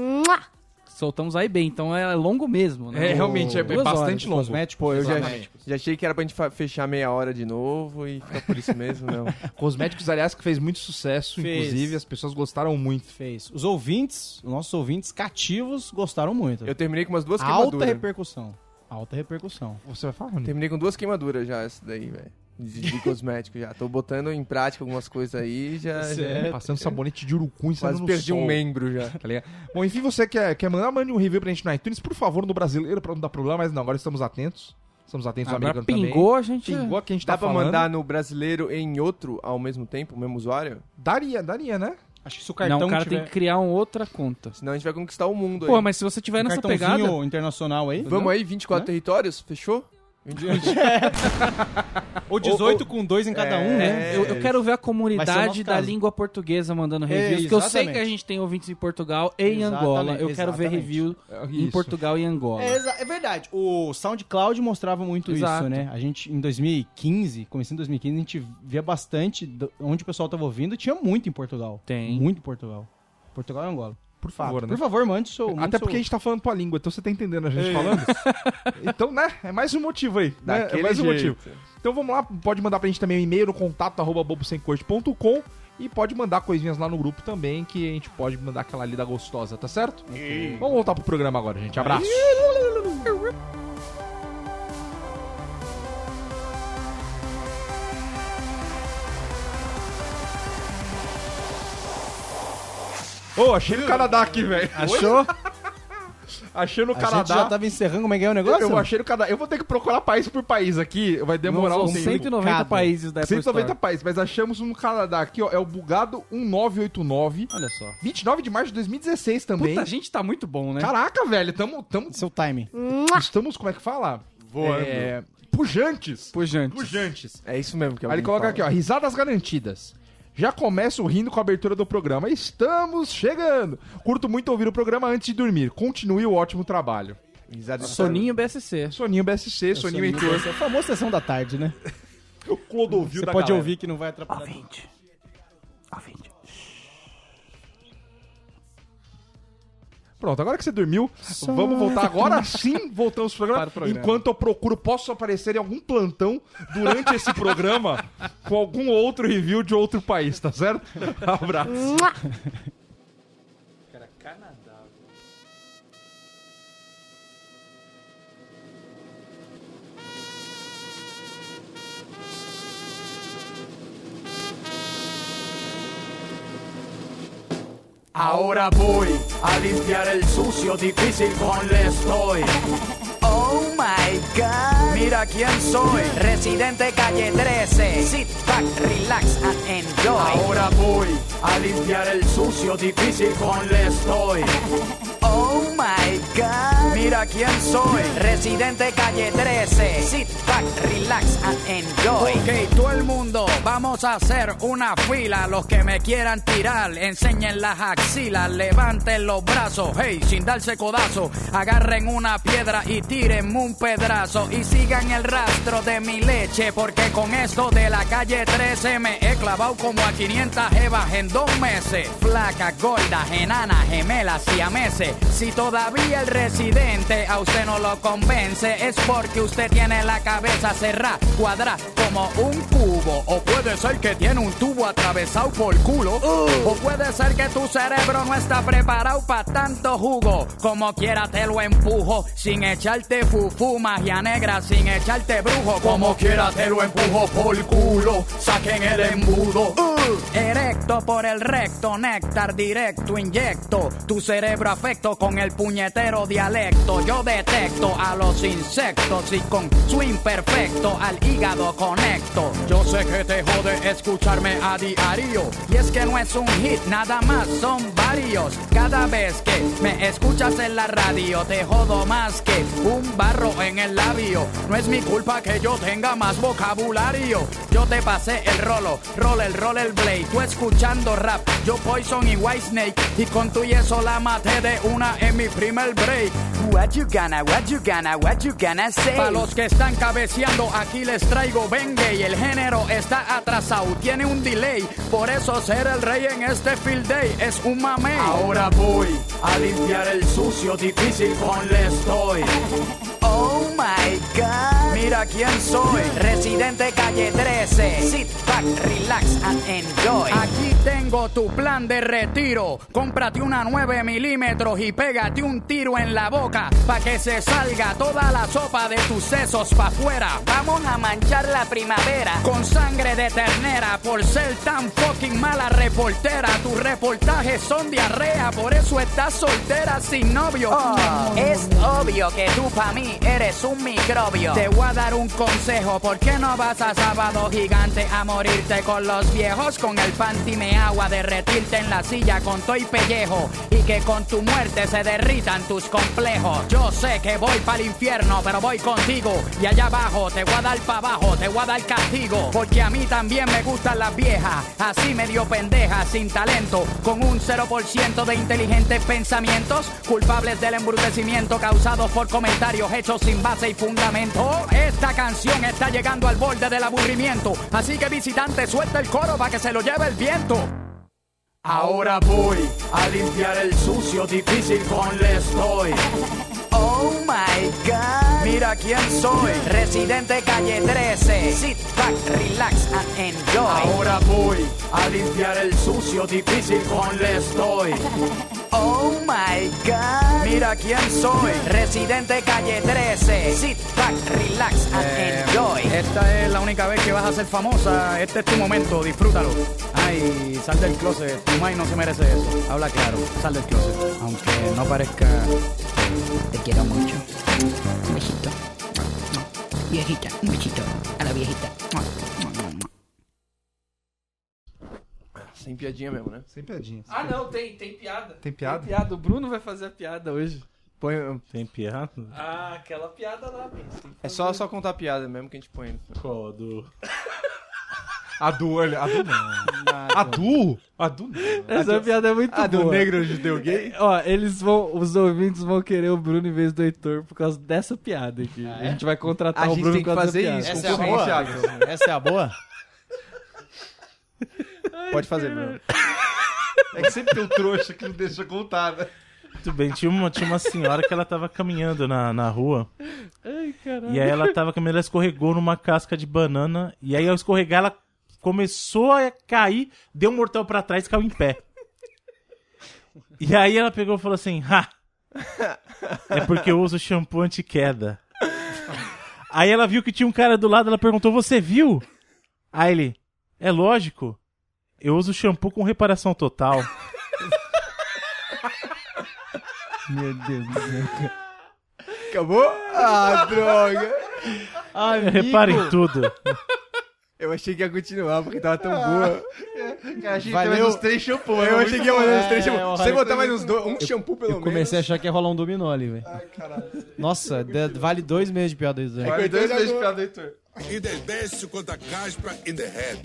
soltamos aí bem, então é longo mesmo, né? É, realmente, é Duas bastante horas. longo. Cosméticos. Pô, eu já, já achei que era pra gente fechar meia hora de novo e ficar por isso mesmo, não. *laughs* Cosméticos, aliás, que fez muito sucesso, Fez. inclusive, as pessoas gostaram muito. Fez. Os ouvintes, os nossos ouvintes cativos gostaram muito. Eu terminei com umas duas Alta queimaduras. repercussão. Alta repercussão. Você vai falar, Rony? Terminei com duas queimaduras já, essa daí, velho. De, de cosmético já. Tô botando em prática algumas coisas aí já. já Passando sabonete de urucum e quase no perdi um sol. membro já. Tá ligado? Bom, enfim, você quer, quer mandar, mande um review pra gente no iTunes, por favor, no brasileiro, pra não dar problema, mas não, agora estamos atentos. Estamos atentos ao americano pingou, a também. gente... Pingou a que a gente Dá tá pra falando. mandar no brasileiro e em outro ao mesmo tempo, o mesmo usuário? Daria, daria, né? Acho que se o cartão Não, o cara tiver... tem que criar uma outra conta. Senão a gente vai conquistar o mundo Pô, aí. mas se você tiver um nessa cartãozinho pegada... internacional aí. Vamos aí, 24 Né? territórios? Fechou? 24. Ou 18 com dois em cada um, né? É, Eu, eu quero ver a Vai ser o comunidade nosso da caso. língua portuguesa mandando É, reviews, porque eu sei exatamente. que a gente tem ouvintes em Portugal e em Exatamente, Angola. Eu quero ver exatamente. review em Isso. Portugal e Angola. É, exa- é verdade. O SoundCloud mostrava muito Exato. isso, né? A gente, em 2015, começando em 2015, a gente via bastante do- onde o pessoal tava ouvindo. Tinha muito em Portugal. Tem. Muito em Portugal. Portugal e Angola. Por favor, Fato. né? Por favor, mande seu... mande Até seu- porque a gente tá falando tua língua, então você tá entendendo a gente falando. *laughs* então, né? É mais um motivo aí. Né? É mais um jeito. motivo. Então vamos lá, pode mandar pra gente também um e-mail no contato arroba bobosemcorte.com e pode mandar coisinhas lá no grupo também, que a gente pode mandar aquela lida gostosa, tá certo? Vamos voltar pro programa agora, gente. Abraço. Ô, achei no Canadá aqui, velho. Achou? *laughs* Achei no A gente Canadá. já tava encerrando como é que é o negócio? Eu achei no Canadá. Eu vou ter que procurar país por país aqui. Vai demorar São um tempo. 190 cada. países da Apple 190 Store. países, mas achamos um no Canadá aqui, ó. É o Bugado 1989. Olha só. 29 de março de 2016 também. Puta, a gente tá muito bom, né? Caraca, velho. Tamo, tamo, Seu timing. estamos, como é que fala? Voando. É, pujantes. Pujante. Pujantes. É isso mesmo que Aí ele coloca fala. aqui, ó. Risadas garantidas. Já começo rindo com a abertura do programa. Estamos chegando. Curto muito ouvir o programa antes de dormir. Continue o ótimo trabalho. Soninho BSC. Soninho BSC, Soninho Heitor. É a famosa sessão da tarde, né? *laughs* O Clodovil Você da pode galera. ouvir que não vai atrapalhar. Ouvinte. Ouvinte. Pronto, agora que você dormiu, vamos voltar agora *laughs* sim, voltamos pro programa, Para o programa. Enquanto eu procuro, posso aparecer em algum plantão durante esse programa com algum outro review de outro país, tá certo? *laughs* Abraço. Ahora voy a limpiar el sucio difícil con le estoy. Oh my god. Mira quién soy. Residente calle 13. Sit back, relax and enjoy. Ahora voy a limpiar el sucio difícil con le estoy. Oh my god. Mira quién soy. Residente calle 13. Sit back, relax and enjoy. Ok, todo el mundo, vamos a hacer una fila. Los que me quieran tirar, enseñen las axilas, levanten los brazos. Hey, sin darse codazo, agarren una piedra y tírenme un pedazo. Y sigan el rastro de mi leche, porque con esto de la calle 13 me he clavado como a 500 jevas en dos meses. Flacas, gordas, enanas, gemelas y a meses. Si todavía el residente a usted no lo convence, es porque usted tiene la cabeza cerrada, cuadrada como un cubo. O puede ser que tiene un tubo atravesado por culo. O puede ser que tu cerebro no está preparado para tanto jugo. Como quiera te lo empujo, sin echarte fufu, magia negra, sin echarte brujo. Como quiera te lo empujo por culo, saquen el embudo. Erecto por el recto, néctar directo, inyecto tu cerebro afecto con el puñetero dialecto. Yo detecto a los insectos y con su imperfecto al hígado conecto. Yo sé que te jode escucharme a diario. Y es que no es un hit, nada más son varios. Cada vez que me escuchas en la radio, te jodo más que un barro en el labio. No es mi culpa que yo tenga más vocabulario. Yo te pasé el rolo, roll el roll el blade. Tú escuchando rap, yo Poison y White Snake. Y con tu y eso la maté de una en mi primer break. What you gonna, what you gonna, what you gonna say? Para los que están cabeceando, aquí les traigo Bengue y el género está atrasado, tiene un delay. Por eso ser el rey en este field day es un mame. Ahora voy a limpiar el sucio, difícil con le estoy. Oh my god. Mira quién soy. Residente calle 13. Sit back, relax and enjoy. Aquí tengo tu plan de retiro. Cómprate una 9 milímetros y pégate un tiro en la boca. Pa' que se salga toda la sopa de tus sesos pa' afuera. Vamos a manchar la primavera. Con sangre de ternera. Por ser tan fucking mala reportera. Tus reportajes son diarrea. Por eso estás soltera sin novio. es que tú pa' mí eres un microbio. Te voy a dar un consejo. ¿Por qué no vas a sábado gigante a morirte con los viejos? Con el panty me agua, derretirte en la silla con toy pellejo. Y que con tu muerte se derritan tus complejos. Yo sé que voy para el infierno, pero voy contigo. Y allá abajo te voy a dar para abajo, te voy a dar castigo. Porque a mí también me gustan las viejas. Así medio pendejas, sin talento. Con un 0% de inteligentes pensamientos. Culpables del embrutecimiento causado por comentarios hechos sin base y fundamento. Esta canción está llegando al borde del aburrimiento. Así que visitante, suelta el coro para que se lo lleve el viento. Ahora voy a limpiar el sucio difícil con le estoy. Oh my god. Mira quién soy. Residente calle 13. Sit back, relax and enjoy. Ahora voy a limpiar el sucio difícil con le estoy. Oh my god. Mira quién soy. Residente calle 13. Sit back, relax and enjoy. Esta es la única vez que vas a ser famosa. Este es tu momento, disfrútalo. Ay, sal del closet. Tu mai no se merece eso. Habla claro, sal del closet. Aunque no parezca. Te quiero mucho. Un besito. Viejita, un besito. A la viejita. Sem piadinha mesmo, né? Sem piadinha. Ah, não, tem, tem piada. Tem piada? Tem piada. O Bruno vai fazer a piada hoje. Põe, Tem piada? Ah, aquela piada lá, é só, só contar piada mesmo que a gente põe. Qual? Do... A do, *laughs* olha, a do não. A do? A do não. Essa piada é muito Ah, do boa. negro judeu gay? Ó, eles vão, os ouvintes vão querer o Bruno em vez do Heitor por causa dessa piada aqui. A gente vai contratar A o gente Bruno tem que fazer isso. Essa é a boa? Essa é a boa? *laughs* Pode fazer, Bruno. *laughs* É que sempre tem um trouxa que não deixa contar, né? Muito bem, tinha uma, tinha uma senhora que ela tava caminhando na, na rua. E aí ela tava caminhando, ela escorregou numa casca de banana. E aí ao escorregar, ela começou a cair, deu um mortal pra trás e caiu em pé. E aí ela pegou e falou assim: Ha! É porque eu uso shampoo anti-queda. Aí ela viu que tinha um cara do lado, ela perguntou: Você viu? Aí ele: É lógico. Eu uso shampoo com reparação total. *laughs* Meu Deus do céu. Acabou? Ah, droga. *laughs* Repare em tudo. Eu achei que ia continuar porque tava tão boa. A gente Valeu. tem mais uns três shampoos. Eu achei que ia mandar uns três É, shampoos. o Você Raio- botar mais uns dois, um shampoo pelo Eu comecei a menos. achar que ia rolar um dominó ali, velho. Nossa, de- vale dois meses de piada isso aí. Vai dois vezes piada, Heitor. In the best contra caspa in the head.